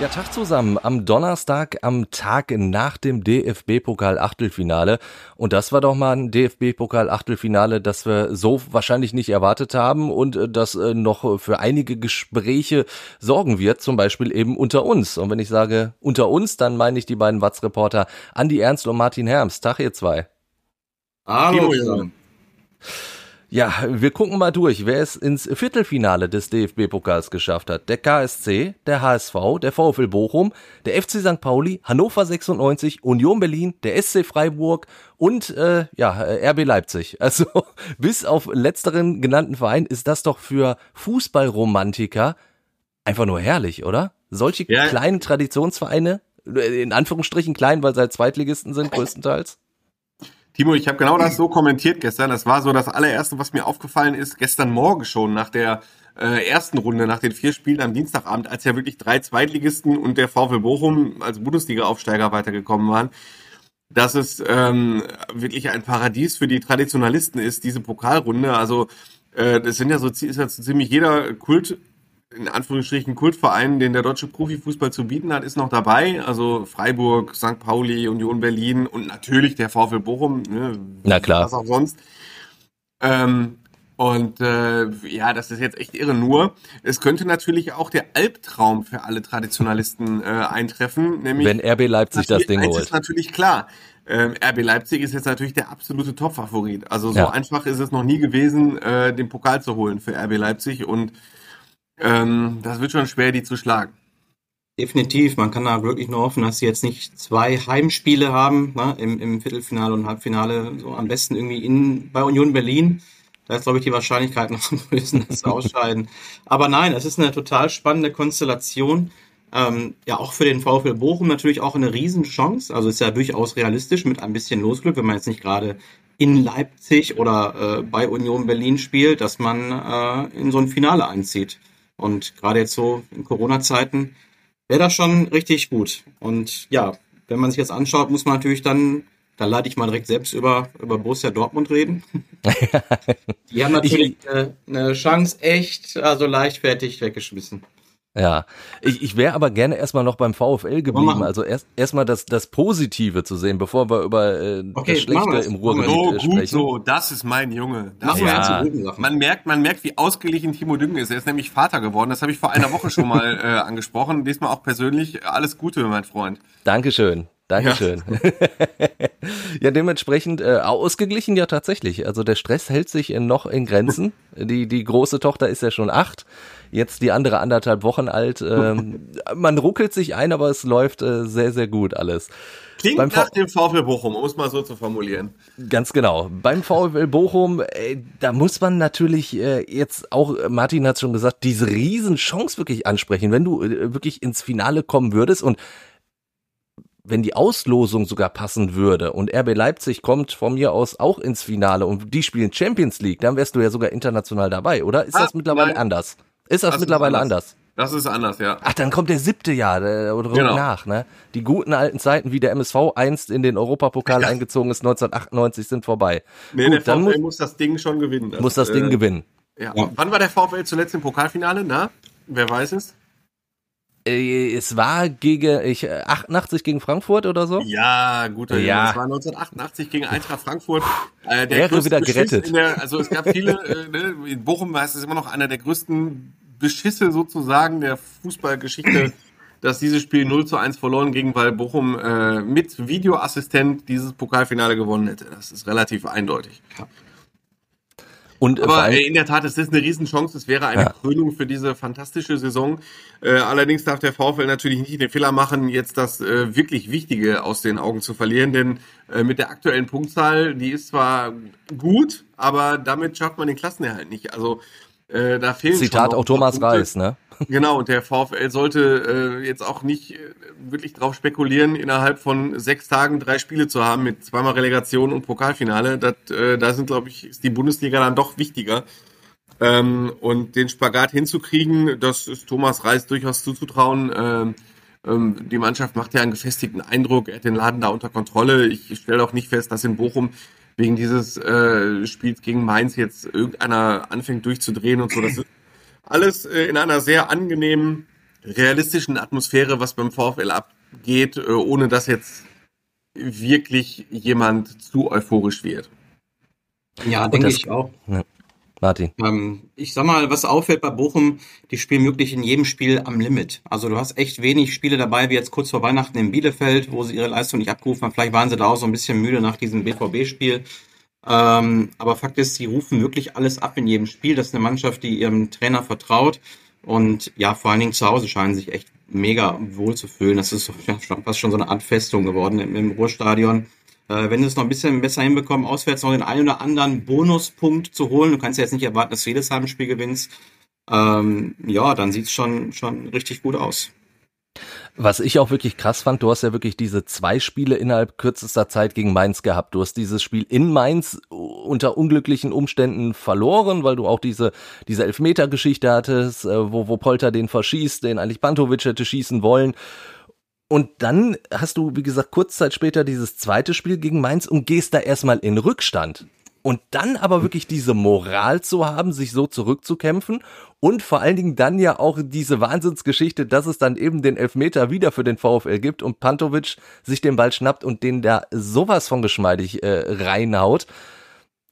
Ja, Tag zusammen. Am Donnerstag, am Tag nach dem DFB-Pokal-Achtelfinale. Und das war doch mal ein DFB-Pokal-Achtelfinale, das wir so wahrscheinlich nicht erwartet haben und äh, das äh, noch für einige Gespräche sorgen wird, zum Beispiel eben unter uns. Und wenn ich sage unter uns, dann meine ich die beiden Watz-Reporter Andi Ernst und Martin Herms. Tag, ihr zwei. Hallo, zusammen. Ja, wir gucken mal durch, wer es ins Viertelfinale des DFB-Pokals geschafft hat. Der KSC, der HSV, der VfL Bochum, der FC St. Pauli, Hannover 96, Union Berlin, der SC Freiburg und äh, ja, RB Leipzig. Also bis auf letzteren genannten Verein ist das doch für Fußballromantiker einfach nur herrlich, oder? Solche ja. kleinen Traditionsvereine, in Anführungsstrichen klein, weil sie halt Zweitligisten sind, größtenteils. Timo, ich habe genau das so kommentiert gestern. Das war so das allererste, was mir aufgefallen ist, gestern Morgen schon nach der äh, ersten Runde, nach den vier Spielen am Dienstagabend, als ja wirklich drei Zweitligisten und der VfL Bochum als Bundesliga-Aufsteiger weitergekommen waren, dass es ähm, wirklich ein Paradies für die Traditionalisten ist, diese Pokalrunde. Also äh, das sind ja so, ist ja so ziemlich jeder Kult in Anführungsstrichen Kultverein, den der deutsche Profifußball zu bieten hat, ist noch dabei. Also Freiburg, St. Pauli, Union Berlin und natürlich der VfL Bochum. Ne, Na klar. Was auch sonst. Ähm, und äh, ja, das ist jetzt echt irre. Nur, es könnte natürlich auch der Albtraum für alle Traditionalisten äh, eintreffen. Nämlich Wenn RB Leipzig das Ding holt. ist natürlich klar. Ähm, RB Leipzig ist jetzt natürlich der absolute Top-Favorit. Also so ja. einfach ist es noch nie gewesen, äh, den Pokal zu holen für RB Leipzig. Und ähm, das wird schon schwer, die zu schlagen. Definitiv, man kann da wirklich nur hoffen, dass sie jetzt nicht zwei Heimspiele haben ne, im, im Viertelfinale und Halbfinale, so am besten irgendwie in, bei Union Berlin. Da ist, glaube ich, die Wahrscheinlichkeit noch am größten, dass sie ausscheiden. Aber nein, es ist eine total spannende Konstellation. Ähm, ja, auch für den VfL Bochum natürlich auch eine Riesenchance. Also ist ja durchaus realistisch mit ein bisschen Losglück, wenn man jetzt nicht gerade in Leipzig oder äh, bei Union Berlin spielt, dass man äh, in so ein Finale einzieht. Und gerade jetzt so in Corona-Zeiten wäre das schon richtig gut. Und ja, wenn man sich das anschaut, muss man natürlich dann, da leite ich mal direkt selbst über, über Borussia Dortmund reden. Die haben natürlich eine, eine Chance echt, also leichtfertig weggeschmissen. Ja, ich, ich wäre aber gerne erstmal noch beim VfL geblieben. Also erst erstmal das, das Positive zu sehen, bevor wir über äh, okay, das Schlechte im Ruhrgebiet so, sprechen. Gut so, das ist mein Junge. Das ja. Man merkt, man merkt, wie ausgeglichen Timo Düngen ist. Er ist nämlich Vater geworden. Das habe ich vor einer Woche schon mal äh, angesprochen. Diesmal auch persönlich. Alles Gute, mein Freund. Dankeschön. Dankeschön. Ja, ja dementsprechend äh, ausgeglichen ja tatsächlich. Also der Stress hält sich noch in Grenzen. Die, die große Tochter ist ja schon acht jetzt die andere anderthalb Wochen alt. Ähm, man ruckelt sich ein, aber es läuft äh, sehr, sehr gut alles. Klingt Beim nach dem VfL Bochum, um es mal so zu formulieren. Ganz genau. Beim VfL Bochum, äh, da muss man natürlich äh, jetzt auch, Martin hat schon gesagt, diese Riesenchance wirklich ansprechen. Wenn du äh, wirklich ins Finale kommen würdest und wenn die Auslosung sogar passen würde und RB Leipzig kommt von mir aus auch ins Finale und die spielen Champions League, dann wärst du ja sogar international dabei, oder? Ist ah, das mittlerweile nein. anders? Ist das, das mittlerweile ist anders. anders? Das ist anders, ja. Ach, dann kommt der siebte Jahr äh, oder genau. nach, ne? Die guten alten Zeiten, wie der MSV einst in den Europapokal ja. eingezogen ist, 1998, sind vorbei. Nee, Gut, der VfL muss, muss, das Ding schon gewinnen. Das, muss das Ding äh, gewinnen. Ja. ja. Wann war der VfL zuletzt im Pokalfinale? Na, wer weiß es? Äh, es war gegen ich 88 gegen Frankfurt oder so. Ja, gut. Ja. Es war 1988 gegen Eintracht Frankfurt. Äh, der Wäre wieder gerettet. Der, also es gab viele. äh, ne, in Bochum war es immer noch einer der größten Beschisse sozusagen der Fußballgeschichte, dass dieses Spiel 0 zu 1 verloren ging, weil Bochum äh, mit Videoassistent dieses Pokalfinale gewonnen hätte. Das ist relativ eindeutig. Und äh, Aber äh, in der Tat, es ist eine Riesenchance. Es wäre eine ja. Krönung für diese fantastische Saison. Äh, allerdings darf der VfL natürlich nicht den Fehler machen, jetzt das äh, wirklich Wichtige aus den Augen zu verlieren. Denn äh, mit der aktuellen Punktzahl, die ist zwar gut, aber damit schafft man den Klassenerhalt nicht. Also äh, da fehlen Zitat auch Thomas Reis, ne? Genau, und der VfL sollte äh, jetzt auch nicht äh, wirklich drauf spekulieren, innerhalb von sechs Tagen drei Spiele zu haben mit zweimal Relegation und Pokalfinale. Das, äh, da sind, glaube ich, ist die Bundesliga dann doch wichtiger. Ähm, und den Spagat hinzukriegen, das ist Thomas Reis durchaus zuzutrauen. Ähm, Ähm, die Mannschaft macht ja einen gefestigten Eindruck, er hat den Laden da unter Kontrolle. Ich stelle auch nicht fest, dass in Bochum wegen dieses äh, Spiels gegen Mainz jetzt irgendeiner anfängt durchzudrehen und so. Das ist alles äh, in einer sehr angenehmen, realistischen Atmosphäre, was beim VfL abgeht, äh, ohne dass jetzt wirklich jemand zu euphorisch wird. Ja, denke ich auch. Ja. Martin. Ähm, ich sag mal, was auffällt bei Bochum, die spielen wirklich in jedem Spiel am Limit. Also du hast echt wenig Spiele dabei, wie jetzt kurz vor Weihnachten in Bielefeld, wo sie ihre Leistung nicht abgerufen haben. Vielleicht waren sie da auch so ein bisschen müde nach diesem BVB-Spiel. Ähm, aber Fakt ist, sie rufen wirklich alles ab in jedem Spiel. Das ist eine Mannschaft, die ihrem Trainer vertraut. Und ja, vor allen Dingen zu Hause scheinen sich echt mega wohl zu fühlen. Das ist fast schon so eine Art Festung geworden im, im Ruhrstadion. Äh, wenn sie es noch ein bisschen besser hinbekommen, auswärts noch den einen oder anderen Bonuspunkt zu holen, du kannst ja jetzt nicht erwarten, dass du jedes Heimspiel gewinnst, ähm, ja, dann sieht's schon, schon richtig gut aus. Was ich auch wirklich krass fand, du hast ja wirklich diese zwei Spiele innerhalb kürzester Zeit gegen Mainz gehabt. Du hast dieses Spiel in Mainz unter unglücklichen Umständen verloren, weil du auch diese, diese Elfmeter-Geschichte hattest, äh, wo, wo Polter den verschießt, den eigentlich Bantovic hätte schießen wollen. Und dann hast du, wie gesagt, kurz Zeit später dieses zweite Spiel gegen Mainz und gehst da erstmal in Rückstand. Und dann aber wirklich diese Moral zu haben, sich so zurückzukämpfen und vor allen Dingen dann ja auch diese Wahnsinnsgeschichte, dass es dann eben den Elfmeter wieder für den VfL gibt und Pantovic sich den Ball schnappt und den da sowas von geschmeidig äh, reinhaut.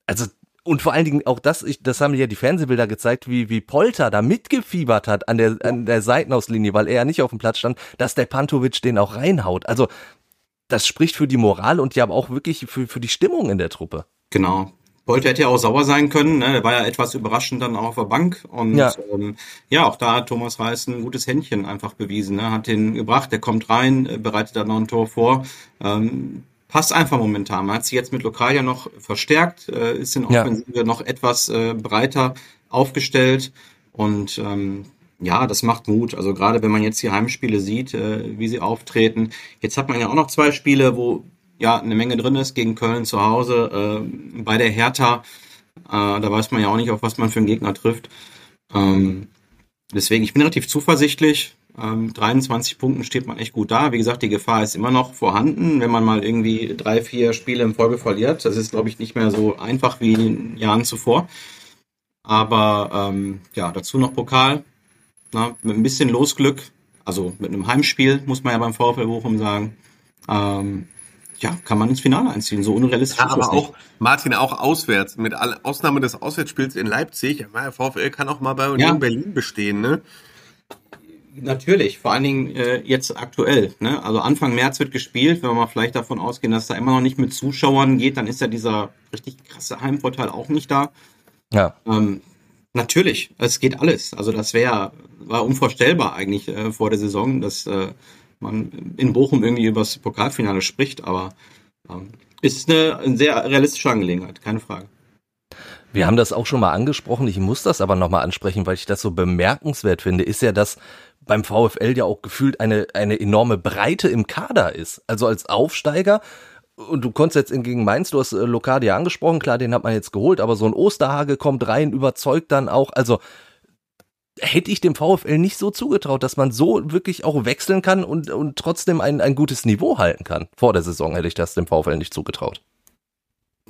Also und vor allen Dingen auch das, ich, das haben ja die Fernsehbilder gezeigt, wie, wie Polter da mitgefiebert hat an der, an der Seitenauslinie, weil er ja nicht auf dem Platz stand, dass der Pantovic den auch reinhaut. Also, das spricht für die Moral und ja aber auch wirklich für, für die Stimmung in der Truppe. Genau. Polter hätte ja auch sauer sein können, ne? der war ja etwas überraschend dann auch auf der Bank und ja, ähm, ja auch da hat Thomas Reis ein gutes Händchen einfach bewiesen, ne? hat den gebracht, der kommt rein, äh, bereitet dann noch ein Tor vor. Ähm, passt einfach momentan. Man hat sich jetzt mit Lokalia noch verstärkt, äh, ist in Offensive ja. noch etwas äh, breiter aufgestellt und ähm, ja, das macht Mut. Also gerade wenn man jetzt die Heimspiele sieht, äh, wie sie auftreten. Jetzt hat man ja auch noch zwei Spiele, wo ja eine Menge drin ist gegen Köln zu Hause. Äh, bei der Hertha, äh, da weiß man ja auch nicht, auf was man für einen Gegner trifft. Ähm, deswegen, ich bin relativ zuversichtlich. Ähm, 23 Punkten steht man echt gut da. Wie gesagt, die Gefahr ist immer noch vorhanden, wenn man mal irgendwie drei, vier Spiele in Folge verliert. Das ist, glaube ich, nicht mehr so einfach wie in den Jahren zuvor. Aber ähm, ja, dazu noch Pokal. Na, mit ein bisschen Losglück, also mit einem Heimspiel, muss man ja beim VfL Bochum sagen. Ähm, ja, kann man ins Finale einziehen. So unrealistisch ja, aber auch, Martin, auch auswärts. Mit Ausnahme des Auswärtsspiels in Leipzig. Ja, VfL kann auch mal bei Union ja. Berlin bestehen, ne? Natürlich, vor allen Dingen äh, jetzt aktuell. Ne? Also Anfang März wird gespielt. Wenn wir mal vielleicht davon ausgehen, dass da immer noch nicht mit Zuschauern geht, dann ist ja dieser richtig krasse Heimvorteil auch nicht da. Ja. Ähm, natürlich, es geht alles. Also das wäre war unvorstellbar eigentlich äh, vor der Saison, dass äh, man in Bochum irgendwie über das Pokalfinale spricht. Aber ähm, ist eine, eine sehr realistische Angelegenheit, keine Frage. Wir haben das auch schon mal angesprochen, ich muss das aber nochmal ansprechen, weil ich das so bemerkenswert finde, ist ja, dass beim VfL ja auch gefühlt eine, eine enorme Breite im Kader ist. Also als Aufsteiger und du konntest jetzt gegen Mainz, du hast äh, Lokadia angesprochen, klar, den hat man jetzt geholt, aber so ein Osterhage kommt rein, überzeugt dann auch, also hätte ich dem VfL nicht so zugetraut, dass man so wirklich auch wechseln kann und, und trotzdem ein, ein gutes Niveau halten kann. Vor der Saison hätte ich das dem VfL nicht zugetraut.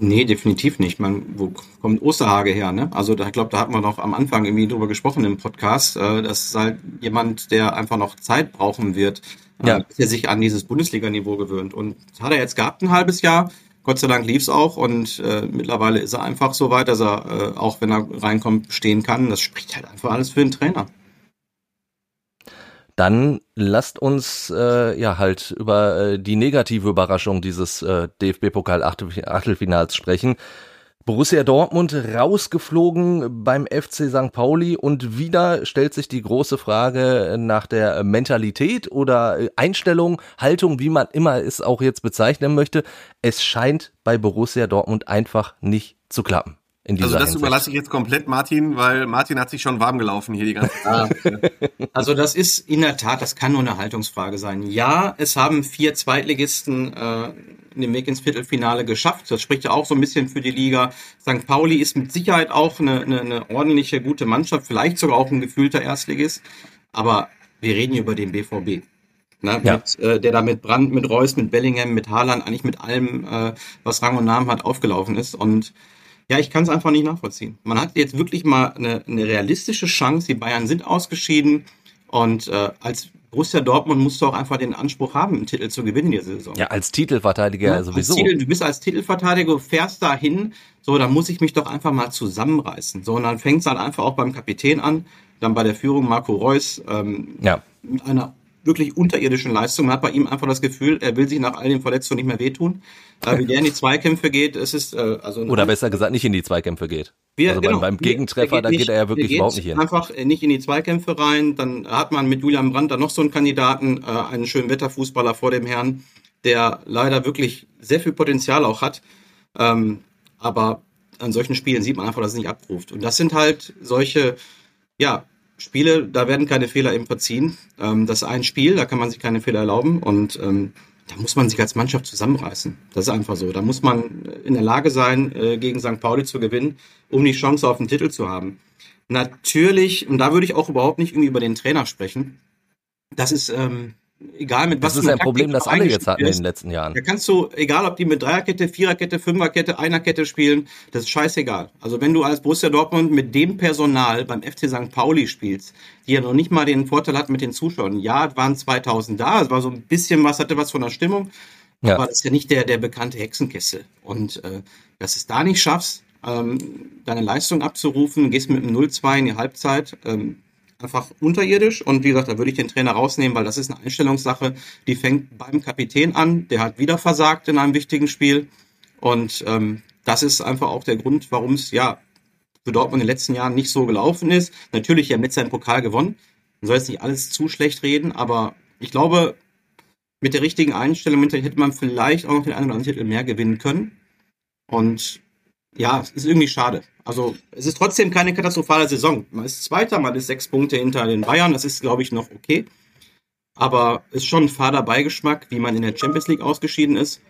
Nee, definitiv nicht. Man, wo kommt Osterhage her, ne? Also da, ich glaube, da hat man noch am Anfang irgendwie drüber gesprochen im Podcast. Äh, das ist halt jemand, der einfach noch Zeit brauchen wird, äh, ja. bis er sich an dieses Bundesliga-Niveau gewöhnt. Und das hat er jetzt gehabt, ein halbes Jahr. Gott sei Dank lief's auch und äh, mittlerweile ist er einfach so weit, dass er, äh, auch wenn er reinkommt, stehen kann. Das spricht halt einfach alles für den Trainer dann lasst uns äh, ja halt über äh, die negative Überraschung dieses äh, DFB-Pokal-Achtelfinals sprechen. Borussia Dortmund rausgeflogen beim FC St. Pauli und wieder stellt sich die große Frage nach der Mentalität oder Einstellung, Haltung, wie man immer es auch jetzt bezeichnen möchte. Es scheint bei Borussia Dortmund einfach nicht zu klappen in dieser Also das Hinsicht. überlasse ich jetzt komplett Martin, weil Martin hat sich schon warm gelaufen hier die ganze Zeit. also das ist in der Tat, das kann nur eine Haltungsfrage sein. Ja, es haben vier Zweitligisten äh, den Weg ins Viertelfinale geschafft. Das spricht ja auch so ein bisschen für die Liga. St. Pauli ist mit Sicherheit auch eine, eine, eine ordentliche, gute Mannschaft, vielleicht sogar auch ein gefühlter Erstligist. Aber wir reden hier über den BVB. Ne? Ja. Mit, äh, der da mit Brand, mit Reus, mit Bellingham, mit Haaland, eigentlich mit allem, äh, was Rang und Namen hat, aufgelaufen ist. Und ja, ich kann es einfach nicht nachvollziehen. Man hat jetzt wirklich mal eine, eine realistische Chance. Die Bayern sind ausgeschieden. Und äh, als Borussia Dortmund musst du auch einfach den Anspruch haben, einen Titel zu gewinnen in der Saison. Ja, als Titelverteidiger ja, sowieso. Titel, du bist als Titelverteidiger, fährst dahin, so, da muss ich mich doch einfach mal zusammenreißen. So, und dann fängt es halt einfach auch beim Kapitän an, dann bei der Führung Marco Reus, ähm, ja. mit einer wirklich unterirdischen Leistung. Man hat bei ihm einfach das Gefühl, er will sich nach all den Verletzungen nicht mehr wehtun. Äh, wie der in die Zweikämpfe geht, es ist äh, also oder besser gesagt nicht in die Zweikämpfe geht. Wir, also genau, beim, beim Gegentreffer, geht da geht er ja wirklich überhaupt nicht hin. Einfach nicht in die Zweikämpfe rein. Dann hat man mit Julian Brandt dann noch so einen Kandidaten, äh, einen schönen Wetterfußballer vor dem Herrn, der leider wirklich sehr viel Potenzial auch hat. Ähm, aber an solchen Spielen sieht man einfach, dass es nicht abruft. Und das sind halt solche, ja, Spiele, da werden keine Fehler eben verziehen. Ähm, das ist ein Spiel, da kann man sich keine Fehler erlauben und ähm, da muss man sich als Mannschaft zusammenreißen. Das ist einfach so. Da muss man in der Lage sein, äh, gegen St. Pauli zu gewinnen, um die Chance auf den Titel zu haben. Natürlich, und da würde ich auch überhaupt nicht irgendwie über den Trainer sprechen. Das ist, ähm, egal mit was. Das ist ein Problem, das alle jetzt hatten in den letzten Jahren. Da kannst du, egal ob die mit Dreierkette, Viererkette, Fünferkette, Einerkette spielen, das ist scheißegal. Also wenn du als Borussia Dortmund mit dem Personal beim FC St. Pauli spielst, die ja noch nicht mal den Vorteil hat mit den Zuschauern. Ja, es waren 2000 da, es war so ein bisschen was, hatte was von der Stimmung. Ja. Aber das ist ja nicht der, der bekannte Hexenkessel. Und äh, dass du es da nicht schaffst, ähm, deine Leistung abzurufen, gehst mit einem 0-2 in die Halbzeit, ähm, einfach unterirdisch. Und wie gesagt, da würde ich den Trainer rausnehmen, weil das ist eine Einstellungssache, die fängt beim Kapitän an. Der hat wieder versagt in einem wichtigen Spiel. Und ähm, das ist einfach auch der Grund, warum es ja für Dortmund in den letzten Jahren nicht so gelaufen ist. Natürlich, er mit seinem Pokal gewonnen. Man soll jetzt nicht alles zu schlecht reden, aber ich glaube, mit der richtigen Einstellung hätte man vielleicht auch noch den einen oder anderen Titel mehr gewinnen können. Und ja, es ist irgendwie schade. Also es ist trotzdem keine katastrophale Saison. Man ist Zweiter, man ist sechs Punkte hinter den Bayern. Das ist, glaube ich, noch okay. Aber es ist schon ein fader Beigeschmack, wie man in der Champions League ausgeschieden ist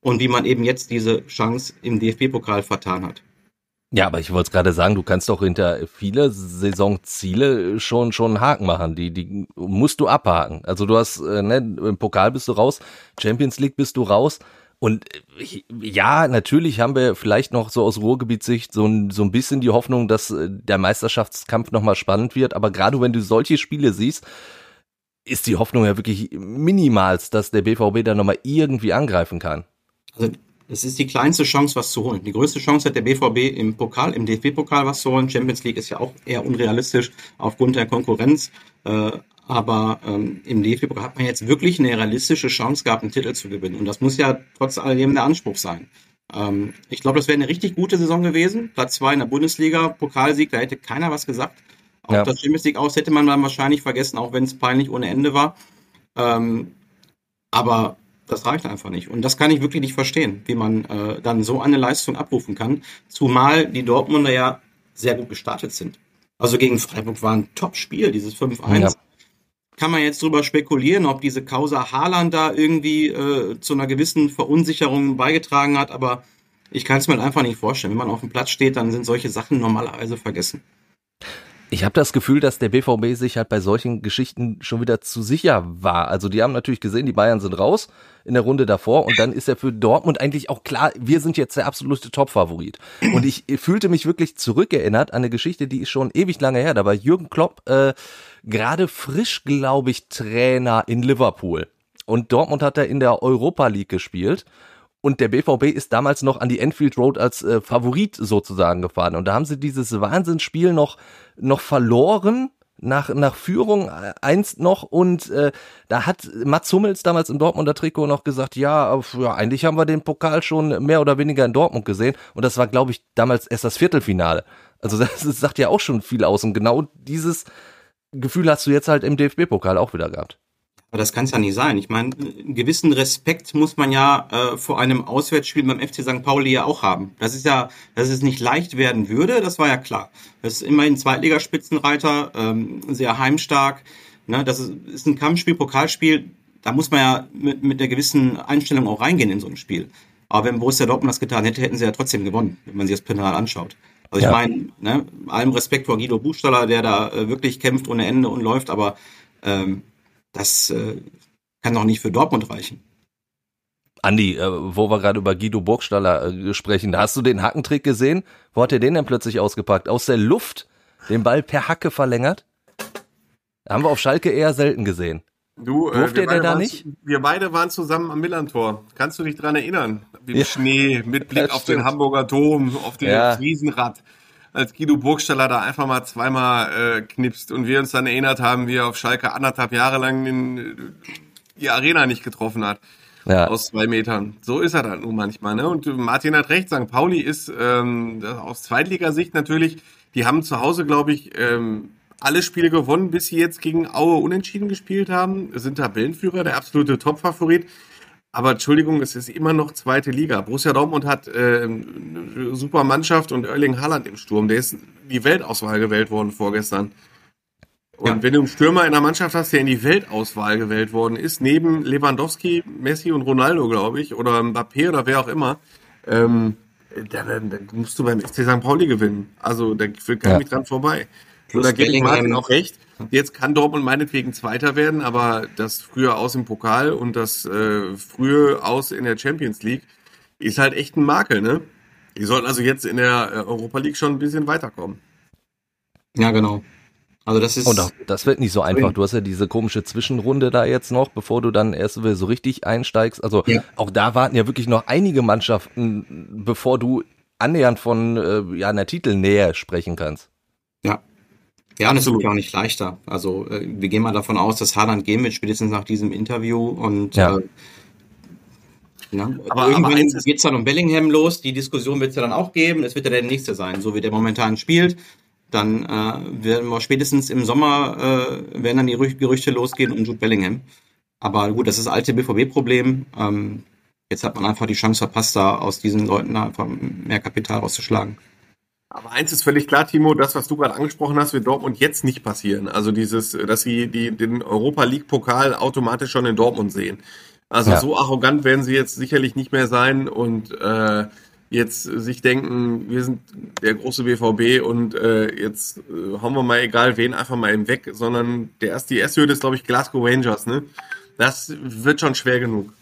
und wie man eben jetzt diese Chance im DFB-Pokal vertan hat. Ja, aber ich wollte es gerade sagen, du kannst doch hinter viele Saisonziele schon schon einen Haken machen. Die die musst du abhaken. Also du hast äh, ne, im Pokal bist du raus, Champions League bist du raus. Und äh, ja, natürlich haben wir vielleicht noch so aus Ruhrgebietssicht so ein, so ein bisschen die Hoffnung, dass äh, der Meisterschaftskampf nochmal spannend wird. Aber gerade wenn du solche Spiele siehst, ist die Hoffnung ja wirklich minimals, dass der BVB da nochmal irgendwie angreifen kann. Also es ist die kleinste Chance, was zu holen. Die größte Chance hat der BVB im Pokal, im DFB-Pokal was zu holen. Champions League ist ja auch eher unrealistisch aufgrund der Konkurrenz. Äh, aber ähm, im DFB hat man jetzt wirklich eine realistische Chance gehabt, einen Titel zu gewinnen. Und das muss ja trotz alledem der Anspruch sein. Ähm, ich glaube, das wäre eine richtig gute Saison gewesen. Platz zwei in der Bundesliga, Pokalsieg, da hätte keiner was gesagt. Auch ja. das Champions League aus hätte man dann wahrscheinlich vergessen, auch wenn es peinlich ohne Ende war. Ähm, aber das reicht einfach nicht. Und das kann ich wirklich nicht verstehen, wie man äh, dann so eine Leistung abrufen kann. Zumal die Dortmunder ja sehr gut gestartet sind. Also gegen Freiburg war ein Top-Spiel, dieses 5-1. Ja kann man jetzt drüber spekulieren, ob diese Causa Haaland da irgendwie äh, zu einer gewissen Verunsicherung beigetragen hat, aber ich kann es mir halt einfach nicht vorstellen. Wenn man auf dem Platz steht, dann sind solche Sachen normalerweise vergessen. Ich habe das Gefühl, dass der BVB sich halt bei solchen Geschichten schon wieder zu sicher war. Also die haben natürlich gesehen, die Bayern sind raus in der Runde davor und dann ist ja für Dortmund eigentlich auch klar, wir sind jetzt der absolute Top-Favorit. Und ich fühlte mich wirklich zurückerinnert an eine Geschichte, die ist schon ewig lange her. Da war Jürgen Klopp äh, gerade frisch, glaube ich, Trainer in Liverpool. Und Dortmund hat er in der Europa League gespielt und der BVB ist damals noch an die Enfield Road als äh, Favorit sozusagen gefahren. Und da haben sie dieses Wahnsinnsspiel noch, noch verloren. Nach, nach Führung äh, einst noch und äh, da hat Mats Hummels damals im Dortmunder Trikot noch gesagt, ja, ja, eigentlich haben wir den Pokal schon mehr oder weniger in Dortmund gesehen und das war, glaube ich, damals erst das Viertelfinale. Also das, das sagt ja auch schon viel aus und genau dieses Gefühl hast du jetzt halt im DFB-Pokal auch wieder gehabt. Aber das kann es ja nicht sein. Ich meine, einen gewissen Respekt muss man ja äh, vor einem Auswärtsspiel beim FC St. Pauli ja auch haben. Das ist ja, dass es nicht leicht werden würde, das war ja klar. Das ist immerhin Zweitligaspitzenreiter, ähm, sehr heimstark. Ne? Das ist, ist ein Kampfspiel, Pokalspiel. Da muss man ja mit, mit einer gewissen Einstellung auch reingehen in so ein Spiel. Aber wenn Borussia Dortmund das getan hätte, hätten sie ja trotzdem gewonnen, wenn man sich das Penal anschaut. Also ja. ich meine, ne, allem Respekt vor Guido Buchstaller, der da äh, wirklich kämpft ohne Ende und läuft, aber ähm, das, äh, kann doch nicht für Dortmund reichen. Andi, äh, wo wir gerade über Guido Burgstaller äh, sprechen, hast du den Hackentrick gesehen? Wo hat er den denn plötzlich ausgepackt? Aus der Luft den Ball per Hacke verlängert? Haben wir auf Schalke eher selten gesehen. Du, äh, Durfte der da nicht? Wir beide waren zusammen am Millantor. Kannst du dich dran erinnern? Im ja. Schnee, mit Blick auf den Hamburger Dom, auf den ja. Riesenrad. Als Guido Burgstaller da einfach mal zweimal äh, knipst und wir uns dann erinnert haben, wie er auf Schalke anderthalb Jahre lang in, die Arena nicht getroffen hat ja. aus zwei Metern. So ist er dann nun manchmal. Ne? Und Martin hat recht, St. Pauli ist ähm, aus Zweitligasicht natürlich, die haben zu Hause, glaube ich, ähm, alle Spiele gewonnen, bis sie jetzt gegen Aue unentschieden gespielt haben, sind Tabellenführer, der absolute Topfavorit. Aber Entschuldigung, es ist immer noch zweite Liga. Borussia Dortmund hat äh, eine super Mannschaft und Erling Haaland im Sturm. Der ist die Weltauswahl gewählt worden vorgestern. Und ja. wenn du einen Stürmer in der Mannschaft hast, der in die Weltauswahl gewählt worden ist, neben Lewandowski, Messi und Ronaldo, glaube ich, oder Mbappé oder wer auch immer, ähm, dann, dann musst du beim FC St. Pauli gewinnen. Also da führt kein ja. dran vorbei. Plus da geht Martin auch recht. Jetzt kann Dortmund meinetwegen Zweiter werden, aber das frühe Aus im Pokal und das äh, frühe Aus in der Champions League ist halt echt ein Makel, ne? Die sollten also jetzt in der äh, Europa League schon ein bisschen weiterkommen. Ja, genau. Also das ist. Und auch, das wird nicht so einfach. Du hast ja diese komische Zwischenrunde da jetzt noch, bevor du dann erst so richtig einsteigst. Also ja. auch da warten ja wirklich noch einige Mannschaften, bevor du annähernd von äh, ja, einer Titelnähe sprechen kannst. Ja. Ja, und es wird auch nicht leichter. Also äh, wir gehen mal davon aus, dass Haaland gehen wird, spätestens nach diesem Interview. Und ja. Äh, ja, aber irgendwann geht es dann um Bellingham los. Die Diskussion wird es ja dann auch geben. Es wird ja der nächste sein, so wie der momentan spielt dann äh, werden wir spätestens im Sommer äh, werden dann die Gerüchte losgehen um Jude Bellingham. Aber gut, das ist das alte BVB-Problem. Ähm, jetzt hat man einfach die Chance verpasst, da aus diesen Leuten einfach mehr Kapital rauszuschlagen. Aber eins ist völlig klar, Timo, das, was du gerade angesprochen hast, wird Dortmund jetzt nicht passieren. Also dieses, dass sie die, den Europa League Pokal automatisch schon in Dortmund sehen. Also ja. so arrogant werden sie jetzt sicherlich nicht mehr sein und äh, jetzt sich denken, wir sind der große BVB und äh, jetzt äh, hauen wir mal egal wen einfach mal eben weg, sondern der erste, die erste Hürde ist, glaube ich, Glasgow Rangers, ne? Das wird schon schwer genug.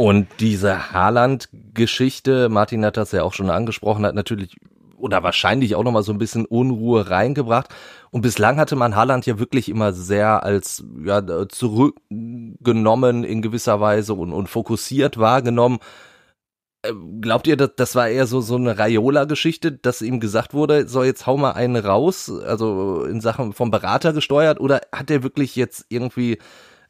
Und diese Haaland-Geschichte, Martin hat das ja auch schon angesprochen, hat natürlich oder wahrscheinlich auch nochmal so ein bisschen Unruhe reingebracht. Und bislang hatte man Haaland ja wirklich immer sehr als ja, zurückgenommen in gewisser Weise und, und fokussiert wahrgenommen. Äh, glaubt ihr, dass das war eher so so eine Raiola-Geschichte, dass ihm gesagt wurde, so jetzt hau mal einen raus, also in Sachen vom Berater gesteuert, oder hat er wirklich jetzt irgendwie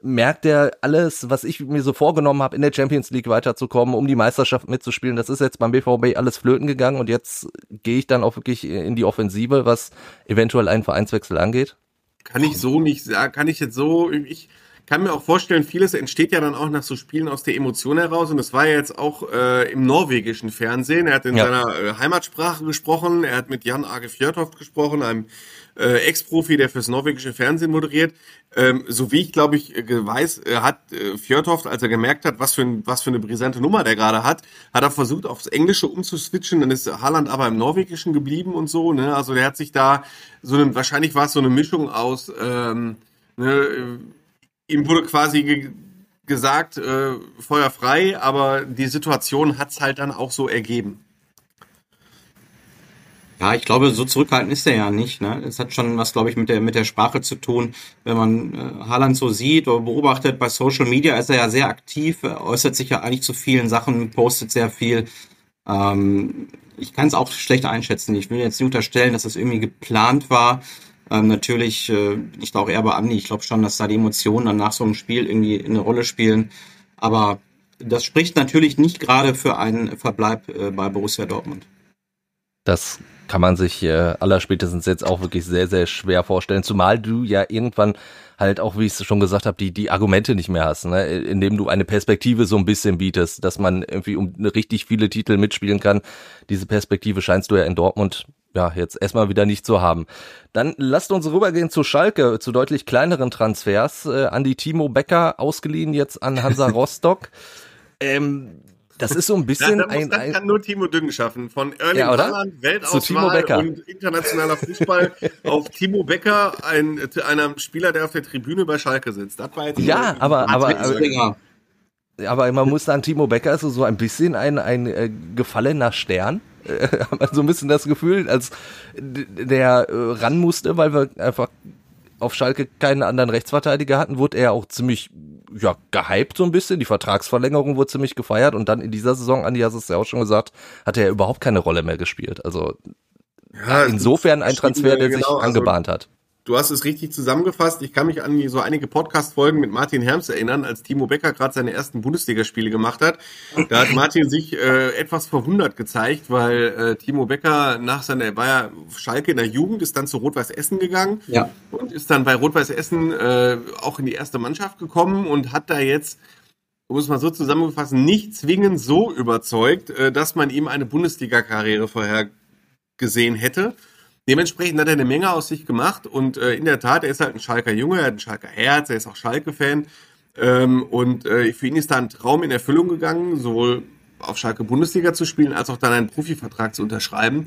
merkt er alles, was ich mir so vorgenommen habe, in der Champions League weiterzukommen, um die Meisterschaft mitzuspielen, das ist jetzt beim BVB alles flöten gegangen und jetzt gehe ich dann auch wirklich in die Offensive, was eventuell einen Vereinswechsel angeht? Kann ich so nicht sagen, kann ich jetzt so, ich, kann mir auch vorstellen, vieles entsteht ja dann auch nach so Spielen aus der Emotion heraus. Und das war ja jetzt auch äh, im norwegischen Fernsehen. Er hat in ja. seiner äh, Heimatsprache gesprochen. Er hat mit Jan Age Fjørtoft gesprochen, einem äh, Ex-Profi, der fürs norwegische Fernsehen moderiert. Ähm, so wie ich, glaube ich, äh, weiß, äh, hat äh, Fjørtoft, als er gemerkt hat, was für, ein, was für eine brisante Nummer der gerade hat, hat er versucht, aufs Englische umzuswitchen. Dann ist Haaland aber im Norwegischen geblieben und so. Ne? Also der hat sich da so eine, wahrscheinlich war es so eine Mischung aus... Ähm, ne, ihm wurde quasi ge gesagt, äh, Feuer frei, aber die Situation hat es halt dann auch so ergeben. Ja, ich glaube, so zurückhaltend ist er ja nicht. Ne? Es hat schon was, glaube ich, mit der mit der Sprache zu tun. Wenn man äh, Haaland so sieht oder beobachtet bei Social Media, ist er ja sehr aktiv, er äußert sich ja eigentlich zu vielen Sachen, postet sehr viel. Ähm, ich kann es auch schlecht einschätzen. Ich will jetzt nicht unterstellen, dass das irgendwie geplant war. Ähm, natürlich, äh, ich glaube eher bei Andi, ich glaube schon, dass da die Emotionen dann nach so einem Spiel irgendwie eine Rolle spielen. Aber das spricht natürlich nicht gerade für einen Verbleib äh, bei Borussia Dortmund. Das kann man sich äh, allerspätestens jetzt auch wirklich sehr, sehr schwer vorstellen, zumal du ja irgendwann halt auch, wie ich es schon gesagt habe, die, die Argumente nicht mehr hast, ne? indem du eine Perspektive so ein bisschen bietest, dass man irgendwie um richtig viele Titel mitspielen kann. Diese Perspektive scheinst du ja in Dortmund ja, jetzt erstmal wieder nicht zu haben. Dann lasst uns rübergehen zu Schalke, zu deutlich kleineren Transfers. Äh, an die Timo Becker ausgeliehen, jetzt an Hansa Rostock. ähm, Das ist so ein bisschen das, ein, das ein kann nur Timo Düngen schaffen. Von Erling Ja? Haaland, Weltauswahl Becker. und internationaler Fußball auf Timo Becker, ein, einer Spieler, der auf der Tribüne bei Schalke sitzt. Das war jetzt Ja, aber, aber, aber, aber man muss sagen, Timo Becker ist so- so ein bisschen ein, ein äh, gefallener Stern. Äh, hat man so ein bisschen das Gefühl, als der äh, ran musste, weil wir einfach auf Schalke keinen anderen Rechtsverteidiger hatten, wurde er auch ziemlich ja, gehypt so ein bisschen. Die Vertragsverlängerung wurde ziemlich gefeiert und dann in dieser Saison, Andi hast es ja auch schon gesagt, hat er überhaupt keine Rolle mehr gespielt. Also Ja, insofern ein Transfer, der sich genau, also angebahnt hat. Du hast es richtig zusammengefasst. Ich kann mich an so einige Podcast-Folgen mit Martin Herms erinnern, als Timo Becker gerade seine ersten Bundesligaspiele gemacht hat. Da hat Martin sich äh, etwas verwundert gezeigt, weil äh, Timo Becker nach seiner, er war ja Schalke in der Jugend, ist dann zu Rot-Weiß Essen gegangen Ja. und ist dann bei Rot-Weiß Essen äh, auch in die erste Mannschaft gekommen und hat da jetzt, um es mal so zusammenzufassen, nicht zwingend so überzeugt, äh, dass man ihm eine Bundesliga-Karriere vorher gesehen hätte. Dementsprechend hat er eine Menge aus sich gemacht und äh, in der Tat, er ist halt ein Schalker Junge, er hat ein Schalker Herz, er ist auch Schalke-Fan ähm, und äh, für ihn ist da ein Traum in Erfüllung gegangen, sowohl auf Schalke Bundesliga zu spielen, als auch dann einen Profivertrag zu unterschreiben.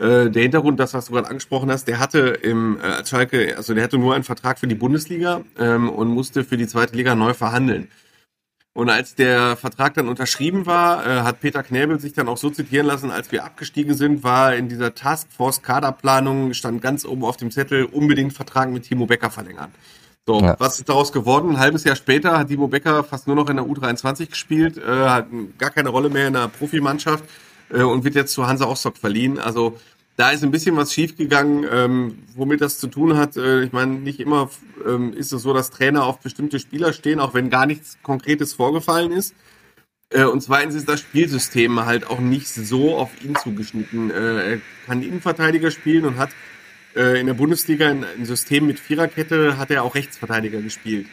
Äh, der Hintergrund, das, was du gerade angesprochen hast, der hatte im äh, Schalke, also der hatte nur einen Vertrag für die Bundesliga ähm, und musste für die zweite Liga neu verhandeln. Und als der Vertrag dann unterschrieben war, äh, hat Peter Knäbel sich dann auch so zitieren lassen, als wir abgestiegen sind, war in dieser Taskforce Kaderplanung, stand ganz oben auf dem Zettel, unbedingt Vertrag mit Timo Becker verlängern. So, Ja. was ist daraus geworden? Ein halbes Jahr später hat Timo Becker fast nur noch in der U23 gespielt, äh, hat gar keine Rolle mehr in der Profimannschaft äh, und wird jetzt zu Hansa Rostock verliehen. Also da ist ein bisschen was schiefgegangen, ähm, womit das zu tun hat. Äh, ich meine, nicht immer ähm, ist es so, dass Trainer auf bestimmte Spieler stehen, auch wenn gar nichts Konkretes vorgefallen ist. Äh, und zweitens ist das Spielsystem halt auch nicht so auf ihn zugeschnitten. Äh, er kann Innenverteidiger spielen und hat äh, in der Bundesliga ein, ein System mit Viererkette, hat er auch Rechtsverteidiger gespielt.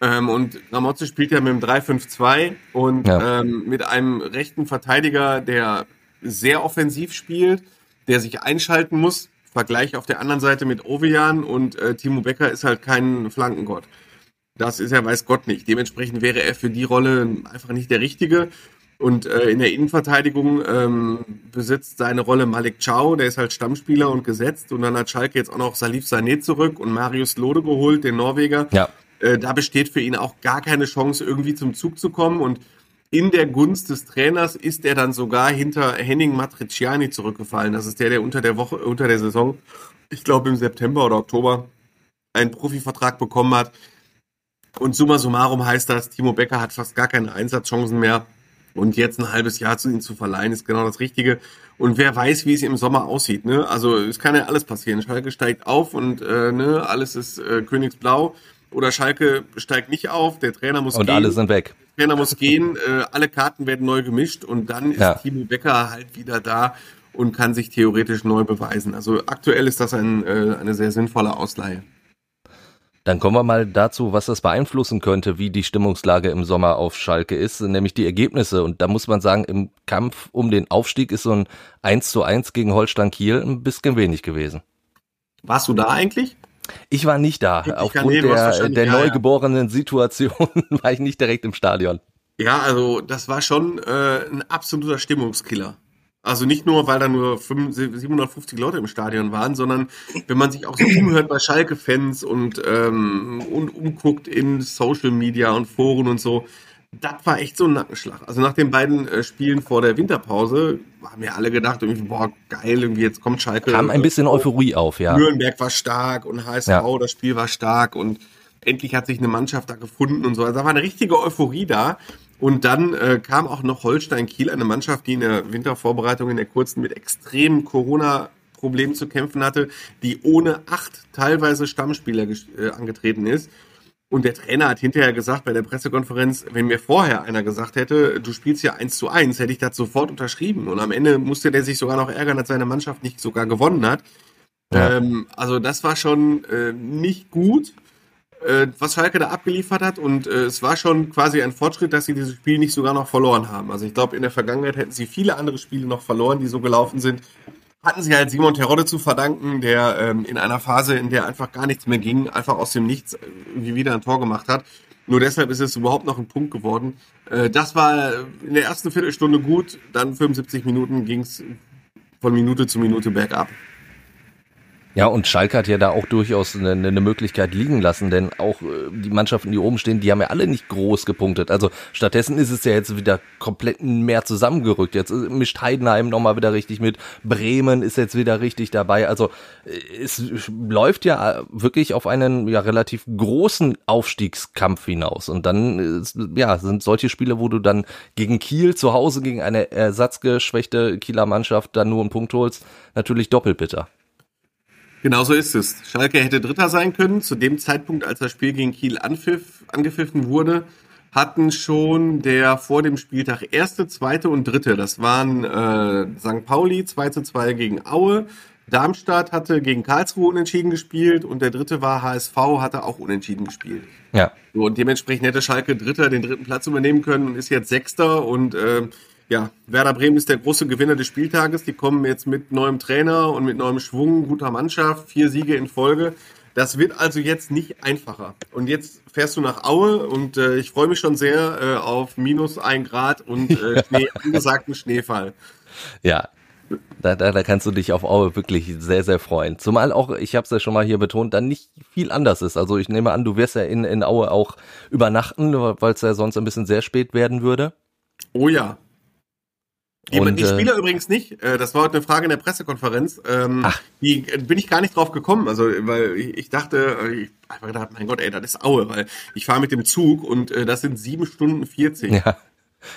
Ähm, und Ramozzi spielt ja mit dem 3-5-2 und Ja. ähm, mit einem rechten Verteidiger, der sehr offensiv spielt, der sich einschalten muss. Vergleich auf der anderen Seite mit Ovejan und äh, Timo Becker ist halt kein Flankengott. Das ist er, weiß Gott nicht. Dementsprechend wäre er für die Rolle einfach nicht der Richtige. Und äh, in der Innenverteidigung ähm, besitzt seine Rolle Malik Chow, der ist halt Stammspieler und gesetzt. Und dann hat Schalke jetzt auch noch Salif Sané zurück und Marius Lode geholt, den Norweger. Ja. Äh, da besteht für ihn auch gar keine Chance, irgendwie zum Zug zu kommen. Und in der Gunst des Trainers ist er dann sogar hinter Henning Matriciani zurückgefallen. Das ist der, der unter der Woche, unter der Saison, ich glaube im September oder Oktober, einen Profivertrag bekommen hat. Und summa summarum heißt das, Timo Becker hat fast gar keine Einsatzchancen mehr. Und jetzt ein halbes Jahr zu ihm zu verleihen, ist genau das Richtige. Und wer weiß, wie es im Sommer aussieht. Ne? Also es kann ja alles passieren. Schalke steigt auf und äh, ne, alles ist äh, Königsblau. Oder Schalke steigt nicht auf, der Trainer muss Und gehen. alle sind weg. Trainer muss gehen, äh, alle Karten werden neu gemischt und dann ist Ja. Timo Becker halt wieder da und kann sich theoretisch neu beweisen. Also aktuell ist das ein, äh, eine sehr sinnvolle Ausleihe. Dann kommen wir mal dazu, was das beeinflussen könnte, wie die Stimmungslage im Sommer auf Schalke ist, nämlich die Ergebnisse. Und da muss man sagen, im Kampf um den Aufstieg ist so ein 1 zu 1 gegen Holstein Kiel ein bisschen wenig gewesen. Warst du da eigentlich? Ich war nicht da. Aufgrund der, der ja, ja. neugeborenen Situation war ich nicht direkt im Stadion. Ja, also das war schon äh, ein absoluter Stimmungskiller. Also nicht nur, weil da nur 5, 750 Leute im Stadion waren, sondern wenn man sich auch so umhört bei Schalke-Fans und, ähm, und umguckt in Social Media und Foren und so, das war echt so ein Nackenschlag. Also nach den beiden äh, Spielen vor der Winterpause haben wir alle gedacht, irgendwie, boah, geil, irgendwie jetzt kommt Schalke. Kam ein bisschen Euphorie auf, ja. Nürnberg war stark und HSV, Ja. das Spiel war stark und endlich hat sich eine Mannschaft da gefunden und so. Also da war eine richtige Euphorie da. Und dann äh, kam auch noch Holstein Kiel, eine Mannschaft, die in der Wintervorbereitung in der kurzen mit extremen Corona-Problemen zu kämpfen hatte, die ohne acht teilweise Stammspieler äh, angetreten ist. Und der Trainer hat hinterher gesagt bei der Pressekonferenz, wenn mir vorher einer gesagt hätte, du spielst ja eins zu eins, hätte ich das sofort unterschrieben. Und am Ende musste der sich sogar noch ärgern, dass seine Mannschaft nicht sogar gewonnen hat. Ja. Ähm, also das war schon äh, nicht gut, äh, was Schalke da abgeliefert hat. Und äh, es war schon quasi ein Fortschritt, dass sie dieses Spiel nicht sogar noch verloren haben. Also ich glaube, in der Vergangenheit hätten sie viele andere Spiele noch verloren, die so gelaufen sind. Hatten sie halt Simon Terodde zu verdanken, der ähm, in einer Phase, in der einfach gar nichts mehr ging, einfach aus dem Nichts irgendwie wieder ein Tor gemacht hat. Nur deshalb ist es überhaupt noch ein Punkt geworden. Äh, das war in der ersten Viertelstunde gut, dann 75 Minuten ging es von Minute zu Minute bergab. Ja, und Schalke hat ja da auch durchaus eine, eine Möglichkeit liegen lassen, denn auch äh, die Mannschaften, die oben stehen, die haben ja alle nicht groß gepunktet. Also stattdessen ist es ja jetzt wieder komplett mehr zusammengerückt. Jetzt mischt Heidenheim nochmal wieder richtig mit. Bremen ist jetzt wieder richtig dabei. Also äh, es läuft ja wirklich auf einen ja relativ großen Aufstiegskampf hinaus. Und dann ja, sind solche Spiele, wo du dann gegen Kiel zu Hause gegen eine ersatzgeschwächte Kieler Mannschaft dann nur einen Punkt holst, natürlich doppelt bitter. Genau so ist es. Schalke hätte Dritter sein können. Zu dem Zeitpunkt, als das Spiel gegen Kiel anpfiff, angepfiffen wurde, hatten schon der vor dem Spieltag erste, zweite und dritte. Das waren äh, St. Pauli 2 zu 2 gegen Aue. Darmstadt hatte gegen Karlsruhe unentschieden gespielt und der dritte war HSV, hatte auch unentschieden gespielt. Ja. So, und dementsprechend hätte Schalke Dritter den dritten Platz übernehmen können und ist jetzt Sechster und äh, ja, Werder Bremen ist der große Gewinner des Spieltages. Die kommen jetzt mit neuem Trainer und mit neuem Schwung, guter Mannschaft, vier Siege in Folge. Das wird also jetzt nicht einfacher. Und jetzt fährst du nach Aue und äh, ich freue mich schon sehr äh, auf minus ein Grad und äh, Schnee, angesagten Schneefall. Ja, da, da, da kannst du dich auf Aue wirklich sehr, sehr freuen. Zumal auch, ich habe es ja schon mal hier betont, dann nicht viel anders ist. Also ich nehme an, du wirst ja in, in Aue auch übernachten, weil es ja sonst ein bisschen sehr spät werden würde. Oh ja, die, und, die Spieler äh, übrigens nicht. Äh, das war heute eine Frage in der Pressekonferenz. Ähm, Ach. Die äh, bin ich gar nicht drauf gekommen. Also, weil ich dachte, ich habe gedacht, mein Gott, ey, das ist Aue, weil ich fahre mit dem Zug und äh, das sind sieben Stunden 40. Ja.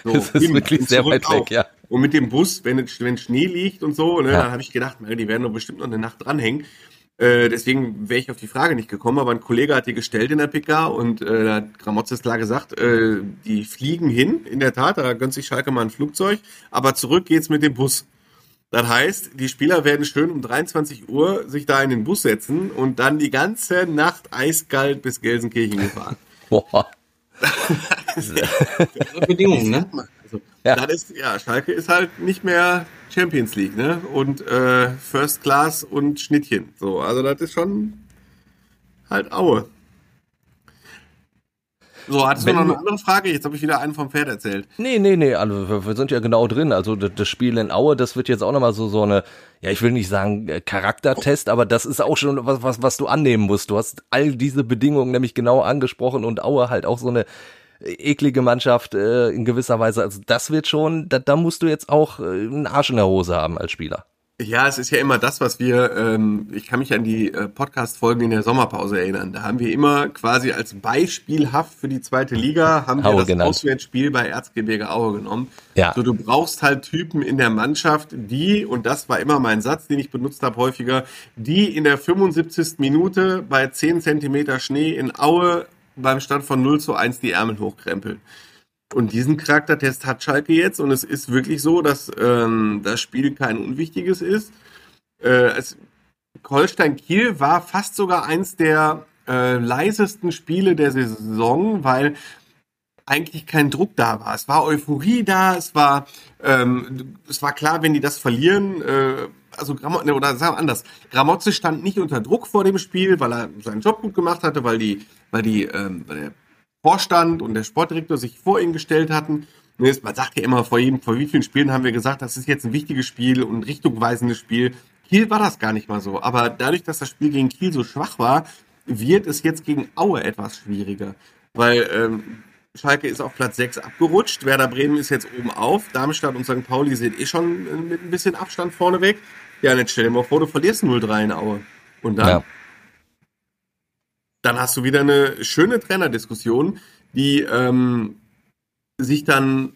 So, das ist wirklich sehr weit weg, ja. Und mit dem Bus, wenn, wenn Schnee liegt und so, ne, ja. dann habe ich gedacht, die werden doch bestimmt noch eine Nacht dranhängen. Äh, deswegen wäre ich auf die Frage nicht gekommen, aber ein Kollege hat die gestellt in der PK und äh, da hat Gramozis klar gesagt, äh, die fliegen hin, in der Tat, da gönnt sich Schalke mal ein Flugzeug, aber zurück geht's mit dem Bus. Das heißt, die Spieler werden schön um 23 Uhr sich da in den Bus setzen und dann die ganze Nacht eiskalt bis Gelsenkirchen gefahren. Boah. Bedingungen, ne? Also, ja. Das ist, ja, Schalke ist halt nicht mehr Champions League, ne? Und äh, First Class und Schnittchen. So, also das ist schon halt Aue. So, hattest Wenn, du noch eine andere Frage? Jetzt habe ich wieder einen vom Pferd erzählt. Nee, nee, nee, also wir, sind ja genau drin. Also das, das Spiel in Aue, das wird jetzt auch nochmal so, so eine, ja, ich will nicht sagen äh, Charaktertest, aber das ist auch schon was, was, was du annehmen musst. Du hast all diese Bedingungen nämlich genau angesprochen und Aue halt auch so eine eklige Mannschaft äh, in gewisser Weise. Also das wird schon, da, da musst du jetzt auch äh, einen Arsch in der Hose haben als Spieler. Ja, es ist ja immer das, was wir, ähm, ich kann mich an die äh, Podcast-Folgen in der Sommerpause erinnern. Da haben wir immer quasi als beispielhaft für die zweite Liga, haben wir Aue das genannt. Auswärtsspiel bei Erzgebirge Aue genommen. Ja. So, du brauchst halt Typen in der Mannschaft, die, und das war immer mein Satz, den ich benutzt habe häufiger, die in der 75. Minute bei 10 Zentimeter Schnee in Aue beim Stand von 0 zu 1 die Ärmel hochkrempeln. Und diesen Charaktertest hat Schalke jetzt und es ist wirklich so, dass ähm, das Spiel kein unwichtiges ist. Äh, es, Holstein Kiel war fast sogar eins der äh, leisesten Spiele der Saison, weil eigentlich kein Druck da war. Es war Euphorie da, es war, ähm, es war klar, wenn die das verlieren, äh, also Gramozze, oder sagen wir anders, Gramozze stand nicht unter Druck vor dem Spiel, weil er seinen Job gut gemacht hatte, weil die, weil die, ähm, weil der Vorstand und der Sportdirektor sich vor ihn gestellt hatten. Man sagt ja immer, vor, jedem, vor wie vielen Spielen haben wir gesagt, das ist jetzt ein wichtiges Spiel und ein richtungweisendes Spiel. Kiel war das gar nicht mal so. Aber dadurch, dass das Spiel gegen Kiel so schwach war, wird es jetzt gegen Aue etwas schwieriger. Weil ähm, Schalke ist auf Platz 6 abgerutscht, Werder Bremen ist jetzt oben auf, Darmstadt und St. Pauli sind eh schon mit ein bisschen Abstand vorne weg. Ja, und jetzt stell dir mal vor, du verlierst 0-3 in Aue. Und dann, ja. dann hast du wieder eine schöne Trainerdiskussion, die ähm, sich dann